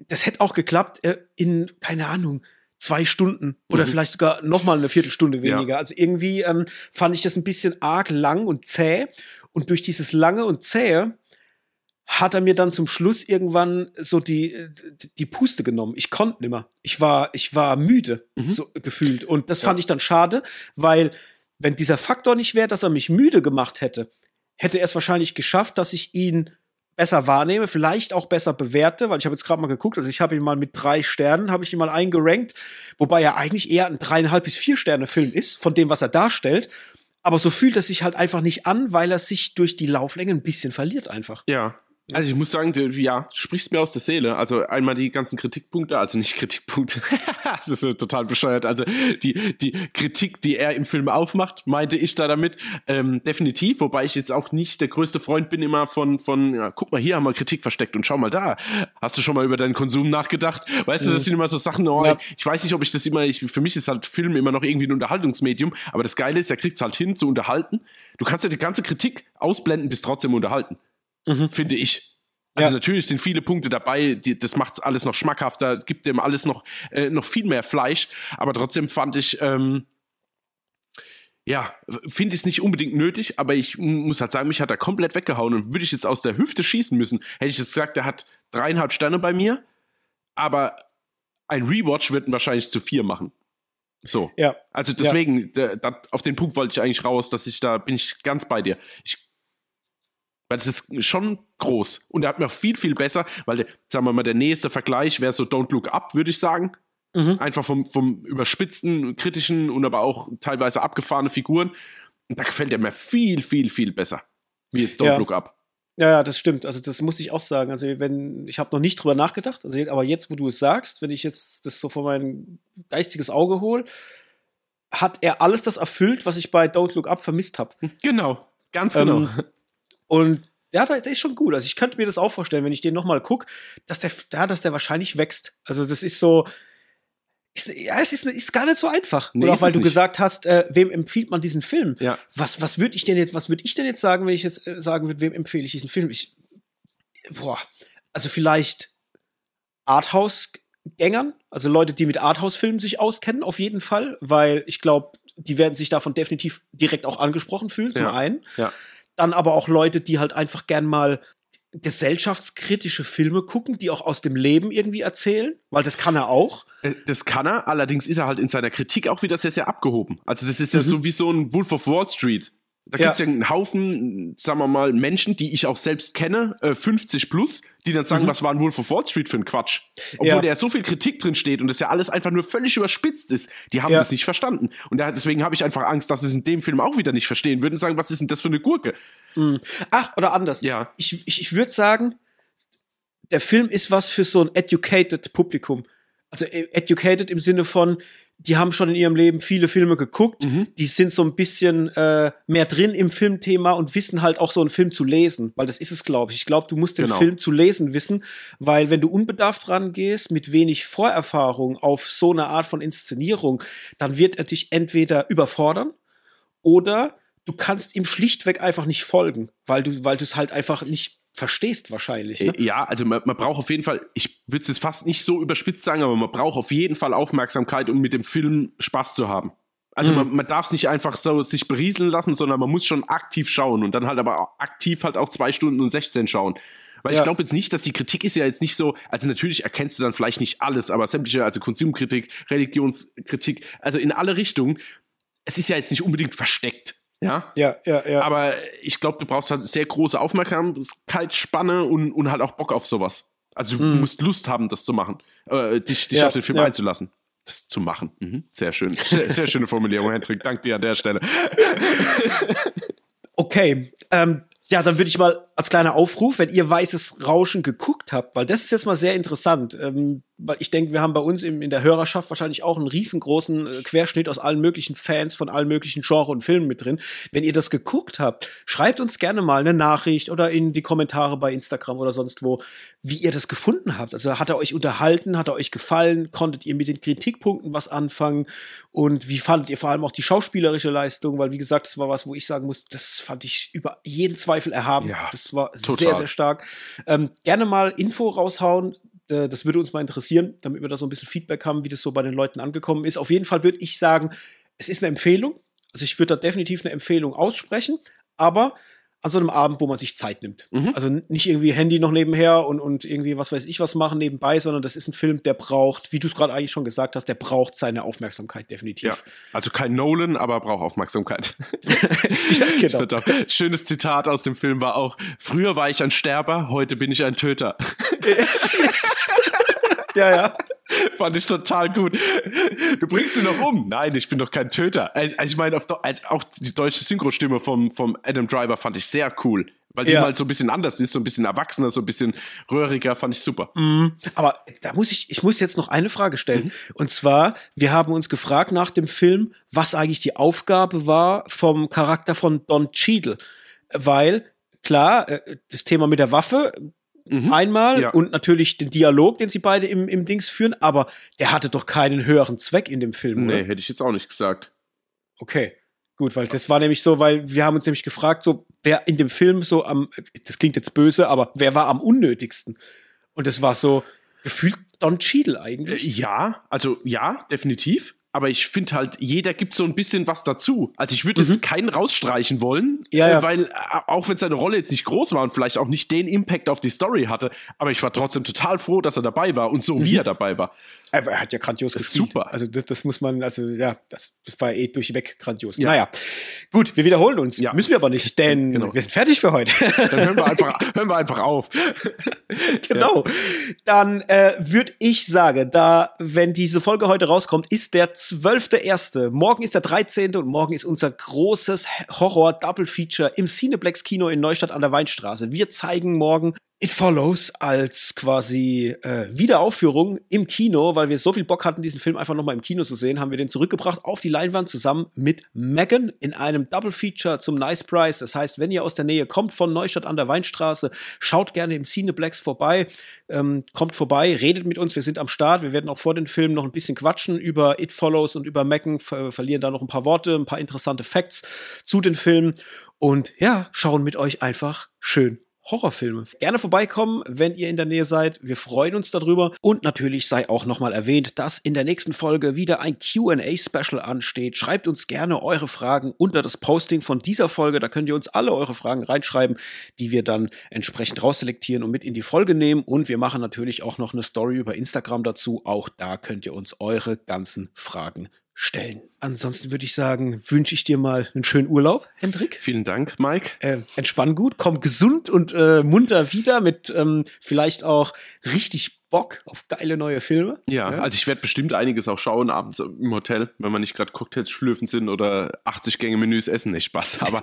A: das hätte auch geklappt äh, in, keine Ahnung, zwei Stunden oder mhm. vielleicht sogar noch mal eine Viertelstunde weniger. Ja. Also irgendwie ähm, fand ich das ein bisschen arg lang und zäh. Und durch dieses lange und zähe hat er mir dann zum Schluss irgendwann so die, die Puste genommen. Ich konnte nimmer. Ich war, ich war müde, mhm. so gefühlt. Und das ja. fand ich dann schade, weil wenn dieser Faktor nicht wäre, dass er mich müde gemacht hätte, hätte er es wahrscheinlich geschafft, dass ich ihn besser wahrnehme, vielleicht auch besser bewerte, weil ich habe jetzt gerade mal geguckt, also ich habe ihn mal mit drei Sternen, habe ich ihn mal eingerankt, wobei er eigentlich eher ein dreieinhalb bis vier Sterne Film ist, von dem, was er darstellt. Aber so fühlt er sich halt einfach nicht an, weil er sich durch die Lauflänge ein bisschen verliert einfach.
B: Ja, also ich muss sagen, du, ja, du sprichst mir aus der Seele. Also einmal die ganzen Kritikpunkte, also nicht Kritikpunkte, das ist so total bescheuert. Also die, die Kritik, die er im Film aufmacht, meinte ich da damit, ähm, definitiv, wobei ich jetzt auch nicht der größte Freund bin immer von, von ja, guck mal, hier haben wir Kritik versteckt und schau mal da. Hast du schon mal über deinen Konsum nachgedacht? Weißt mhm. du, das sind immer so Sachen, oh, ja. ich weiß nicht, ob ich das immer, ich, für mich ist halt Film immer noch irgendwie ein Unterhaltungsmedium, aber das Geile ist, er kriegt es halt hin zu unterhalten. Du kannst ja die ganze Kritik ausblenden, bis trotzdem unterhalten mhm. finde ich. Also ja. natürlich sind viele Punkte dabei, die, das macht alles noch schmackhafter, gibt dem alles noch, äh, noch viel mehr Fleisch, aber trotzdem fand ich, ähm, ja, finde ich es nicht unbedingt nötig, aber ich muss halt sagen, mich hat er komplett weggehauen und würde ich jetzt aus der Hüfte schießen müssen, hätte ich jetzt gesagt, er hat dreieinhalb Sterne bei mir, aber ein Rewatch wird ihn wahrscheinlich zu vier machen. So. Ja. Also deswegen, ja. Da, da, auf den Punkt wollte ich eigentlich raus, dass ich da bin ich ganz bei dir. Ich weil es ist schon groß. Und er hat mir viel, viel besser, weil, der, sagen wir mal, der nächste Vergleich wäre so Don't Look Up, würde ich sagen. Mhm. Einfach vom, vom überspitzten, kritischen und aber auch teilweise abgefahrene Figuren. Und da gefällt er mir viel, viel, viel besser. Wie jetzt Don't ja. Look Up.
A: Ja, ja, das stimmt. Also das muss ich auch sagen. Also wenn ich habe noch nicht drüber nachgedacht. Also aber jetzt, wo du es sagst, wenn ich jetzt das so vor mein geistiges Auge hole, hat er alles das erfüllt, was ich bei Don't Look Up vermisst habe.
B: Genau, ganz genau. Ähm,
A: und ja, der ist schon gut. Also ich könnte mir das auch vorstellen, wenn ich den nochmal gucke, dass der, ja, dass der wahrscheinlich wächst. Also das ist so, ist, ja, es ist, ist gar nicht so einfach. Nee, Oder auch weil du nicht. gesagt hast, äh, wem empfiehlt man diesen Film?
B: Ja.
A: Was, was würde ich denn jetzt, was würde ich denn jetzt sagen, wenn ich jetzt äh, sagen würde, wem empfehle ich diesen Film? Ich, boah, also vielleicht Arthouse-Gängern, also Leute, die mit Arthouse-Filmen sich auskennen, auf jeden Fall, weil ich glaube, die werden sich davon definitiv direkt auch angesprochen fühlen, zum
B: ja.
A: einen.
B: Ja
A: dann aber auch Leute, die halt einfach gern mal gesellschaftskritische Filme gucken, die auch aus dem Leben irgendwie erzählen, weil das kann er auch.
B: Äh, das kann er, allerdings ist er halt in seiner Kritik auch wieder sehr, sehr abgehoben. Also das ist ja mhm. so wie so ein Wolf of Wall Street. Da gibt es ja. ja einen Haufen, sagen wir mal, Menschen, die ich auch selbst kenne, äh, 50 plus, die dann sagen, mhm. was war ein Wolf of Wall Street für ein Quatsch. Obwohl ja. da so viel Kritik drin steht und das ja alles einfach nur völlig überspitzt ist. Die haben ja. das nicht verstanden. Und deswegen habe ich einfach Angst, dass sie es in dem Film auch wieder nicht verstehen würden und sagen, was ist denn das für eine Gurke?
A: Mhm. Ach, oder anders.
B: Ja.
A: Ich, ich, ich würde sagen, der Film ist was für so ein educated Publikum. Also e, educated im Sinne von, die haben schon in ihrem Leben viele Filme geguckt, mhm. die sind so ein bisschen äh, mehr drin im Filmthema und wissen halt auch so einen Film zu lesen, weil das ist es, glaube ich. Ich glaube, du musst den genau. Film zu lesen wissen, weil wenn du unbedarft rangehst, mit wenig Vorerfahrung auf so eine Art von Inszenierung, dann wird er dich entweder überfordern oder du kannst ihm schlichtweg einfach nicht folgen, weil du, weil du es halt einfach nicht verstehst wahrscheinlich. Ne?
B: Äh, ja, also man, man braucht auf jeden Fall, ich würde es jetzt fast nicht so überspitzt sagen, aber man braucht auf jeden Fall Aufmerksamkeit, um mit dem Film Spaß zu haben. Also mhm. man, man darf es nicht einfach so sich berieseln lassen, sondern man muss schon aktiv schauen und dann halt aber aktiv halt auch zwei Stunden und 16 schauen. Weil ja. ich glaube jetzt nicht, dass die Kritik ist ja jetzt nicht so, also natürlich erkennst du dann vielleicht nicht alles, aber sämtliche, also Konsumkritik, Religionskritik, also in alle Richtungen, es ist ja jetzt nicht unbedingt versteckt. Ja?
A: Ja, ja, ja.
B: Aber ich glaube, du brauchst halt sehr große Aufmerksamkeitsspanne und, und halt auch Bock auf sowas. Also du mhm. musst Lust haben, das zu machen, äh, dich, dich ja, auf den Film ja. einzulassen. Das zu machen. Mhm. Sehr schön. Sehr, sehr schöne Formulierung, Hendrik. Danke dir an der Stelle.
A: okay. Ähm, ja, dann würde ich mal als kleiner Aufruf, wenn ihr Weißes Rauschen geguckt habt, weil das ist jetzt mal sehr interessant. Ähm, ich denke, wir haben bei uns in, in der Hörerschaft wahrscheinlich auch einen riesengroßen äh, Querschnitt aus allen möglichen Fans von allen möglichen Genres und Filmen mit drin. Wenn ihr das geguckt habt, schreibt uns gerne mal eine Nachricht oder in die Kommentare bei Instagram oder sonst wo, wie ihr das gefunden habt. Also hat er euch unterhalten, hat er euch gefallen, konntet ihr mit den Kritikpunkten was anfangen und wie fandet ihr vor allem auch die schauspielerische Leistung, weil wie gesagt, das war was, wo ich sagen muss, das fand ich über jeden Zweifel erhaben. Ja, das war total. sehr, sehr stark. Ähm, gerne mal Info raushauen, äh, das würde uns mal interessieren, damit wir da so ein bisschen Feedback haben, wie das so bei den Leuten angekommen ist. Auf jeden Fall würde ich sagen, es ist eine Empfehlung. Also ich würde da definitiv eine Empfehlung aussprechen, aber an so einem Abend, wo man sich Zeit nimmt. Mhm. Also nicht irgendwie Handy noch nebenher und, und irgendwie was weiß ich was machen nebenbei, sondern das ist ein Film, der braucht, wie du es gerade eigentlich schon gesagt hast, der braucht seine Aufmerksamkeit definitiv. Ja.
B: Also kein Nolan, aber braucht Aufmerksamkeit. ja, genau. Auch, schönes Zitat aus dem Film war auch, früher war ich ein Sterber, heute bin ich ein Töter. ja, ja. Fand ich total gut. Du bringst ihn noch um. Nein, ich bin doch kein Töter. Also ich meine, auch die deutsche Synchrostimme vom, vom Adam Driver fand ich sehr cool. Weil die ja. halt so ein bisschen anders ist, so ein bisschen erwachsener, so ein bisschen röhriger, fand ich super.
A: Mhm. Aber da muss ich, ich muss jetzt noch eine Frage stellen. Mhm. Und zwar, wir haben uns gefragt nach dem Film, was eigentlich die Aufgabe war vom Charakter von Don Cheadle. Weil, klar, äh, das Thema mit der Waffe, Mhm. Einmal ja. und natürlich den Dialog, den sie beide im, im Dings führen, aber der hatte doch keinen höheren Zweck in dem Film,
B: Nee, oder? hätte ich jetzt auch nicht gesagt.
A: Okay. Gut, weil das war nämlich so, weil wir haben uns nämlich gefragt, so, wer in dem Film so am, das klingt jetzt böse, aber wer war am unnötigsten? Und das war so gefühlt Don Cheadle eigentlich.
B: Äh, ja, also ja, definitiv aber ich finde halt, jeder gibt so ein bisschen was dazu. Also ich würde mhm. jetzt keinen rausstreichen wollen, ja, ja. Äh, weil äh, auch wenn seine Rolle jetzt nicht groß war und vielleicht auch nicht den Impact auf die Story hatte, aber ich war trotzdem total froh, dass er dabei war und so mhm. wie er dabei war.
A: Er hat ja grandios
B: das gespielt. Super.
A: Also das, das, muss man, also ja, das, das war eh durchweg grandios. Ja. Naja, gut, wir wiederholen uns. Ja. Müssen wir aber nicht, denn genau. wir sind fertig für heute.
B: Dann hören wir einfach, hören wir einfach auf.
A: genau. Ja. Dann äh, würde ich sagen, da, wenn diese Folge heute rauskommt, ist der 12.1. Morgen ist der 13. und morgen ist unser großes Horror-Double-Feature im Cineplex-Kino in Neustadt an der Weinstraße. Wir zeigen morgen It Follows als quasi äh, Wiederaufführung im Kino, weil wir so viel Bock hatten, diesen Film einfach nochmal im Kino zu sehen, haben wir den zurückgebracht auf die Leinwand zusammen mit Megan in einem Double Feature zum Nice Price. Das heißt, wenn ihr aus der Nähe kommt von Neustadt an der Weinstraße, schaut gerne im Cineplex vorbei, ähm, kommt vorbei, redet mit uns, wir sind am Start. Wir werden auch vor den Filmen noch ein bisschen quatschen über It Follows und über Megan, ver verlieren da noch ein paar Worte, ein paar interessante Facts zu den Filmen und ja, schauen mit euch einfach schön Horrorfilme. Gerne vorbeikommen, wenn ihr in der Nähe seid. Wir freuen uns darüber. Und natürlich sei auch nochmal erwähnt, dass in der nächsten Folge wieder ein QA-Special ansteht. Schreibt uns gerne eure Fragen unter das Posting von dieser Folge. Da könnt ihr uns alle eure Fragen reinschreiben, die wir dann entsprechend rausselektieren und mit in die Folge nehmen. Und wir machen natürlich auch noch eine Story über Instagram dazu. Auch da könnt ihr uns eure ganzen Fragen stellen. Ansonsten würde ich sagen, wünsche ich dir mal einen schönen Urlaub, Hendrik.
B: Vielen Dank, Mike.
A: Äh, entspann gut, komm gesund und äh, munter wieder mit ähm, vielleicht auch richtig Bock auf geile neue Filme.
B: Ja, ja. also ich werde bestimmt einiges auch schauen abends im Hotel, wenn man nicht gerade Cocktails schlürfen sind oder 80 Gänge Menüs essen, nicht Spaß. Aber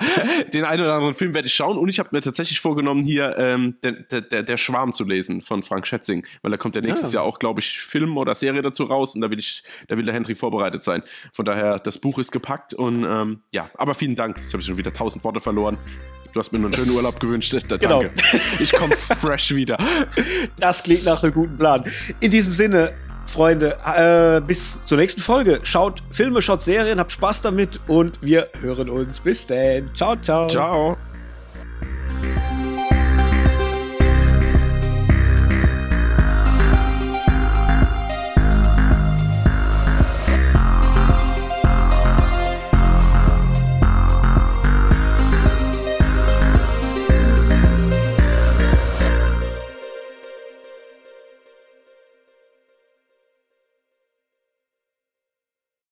B: den einen oder anderen Film werde ich schauen und ich habe mir tatsächlich vorgenommen, hier ähm, der, der, der Schwarm zu lesen von Frank Schätzing, weil da kommt ja nächstes ja. Jahr auch, glaube ich, Film oder Serie dazu raus und da will ich, da will der Henry vorbereitet sein. Von daher, das Buch ist gepackt und ähm, ja, aber vielen Dank. Jetzt habe ich schon wieder tausend Worte verloren. Du hast mir nur einen schönen Urlaub gewünscht. Da, genau. Danke. Ich komme fresh wieder.
A: Das klingt nach einem guten Plan. In diesem Sinne, Freunde, äh, bis zur nächsten Folge. Schaut Filme, schaut Serien, habt Spaß damit und wir hören uns. Bis dann. Ciao, ciao.
B: Ciao.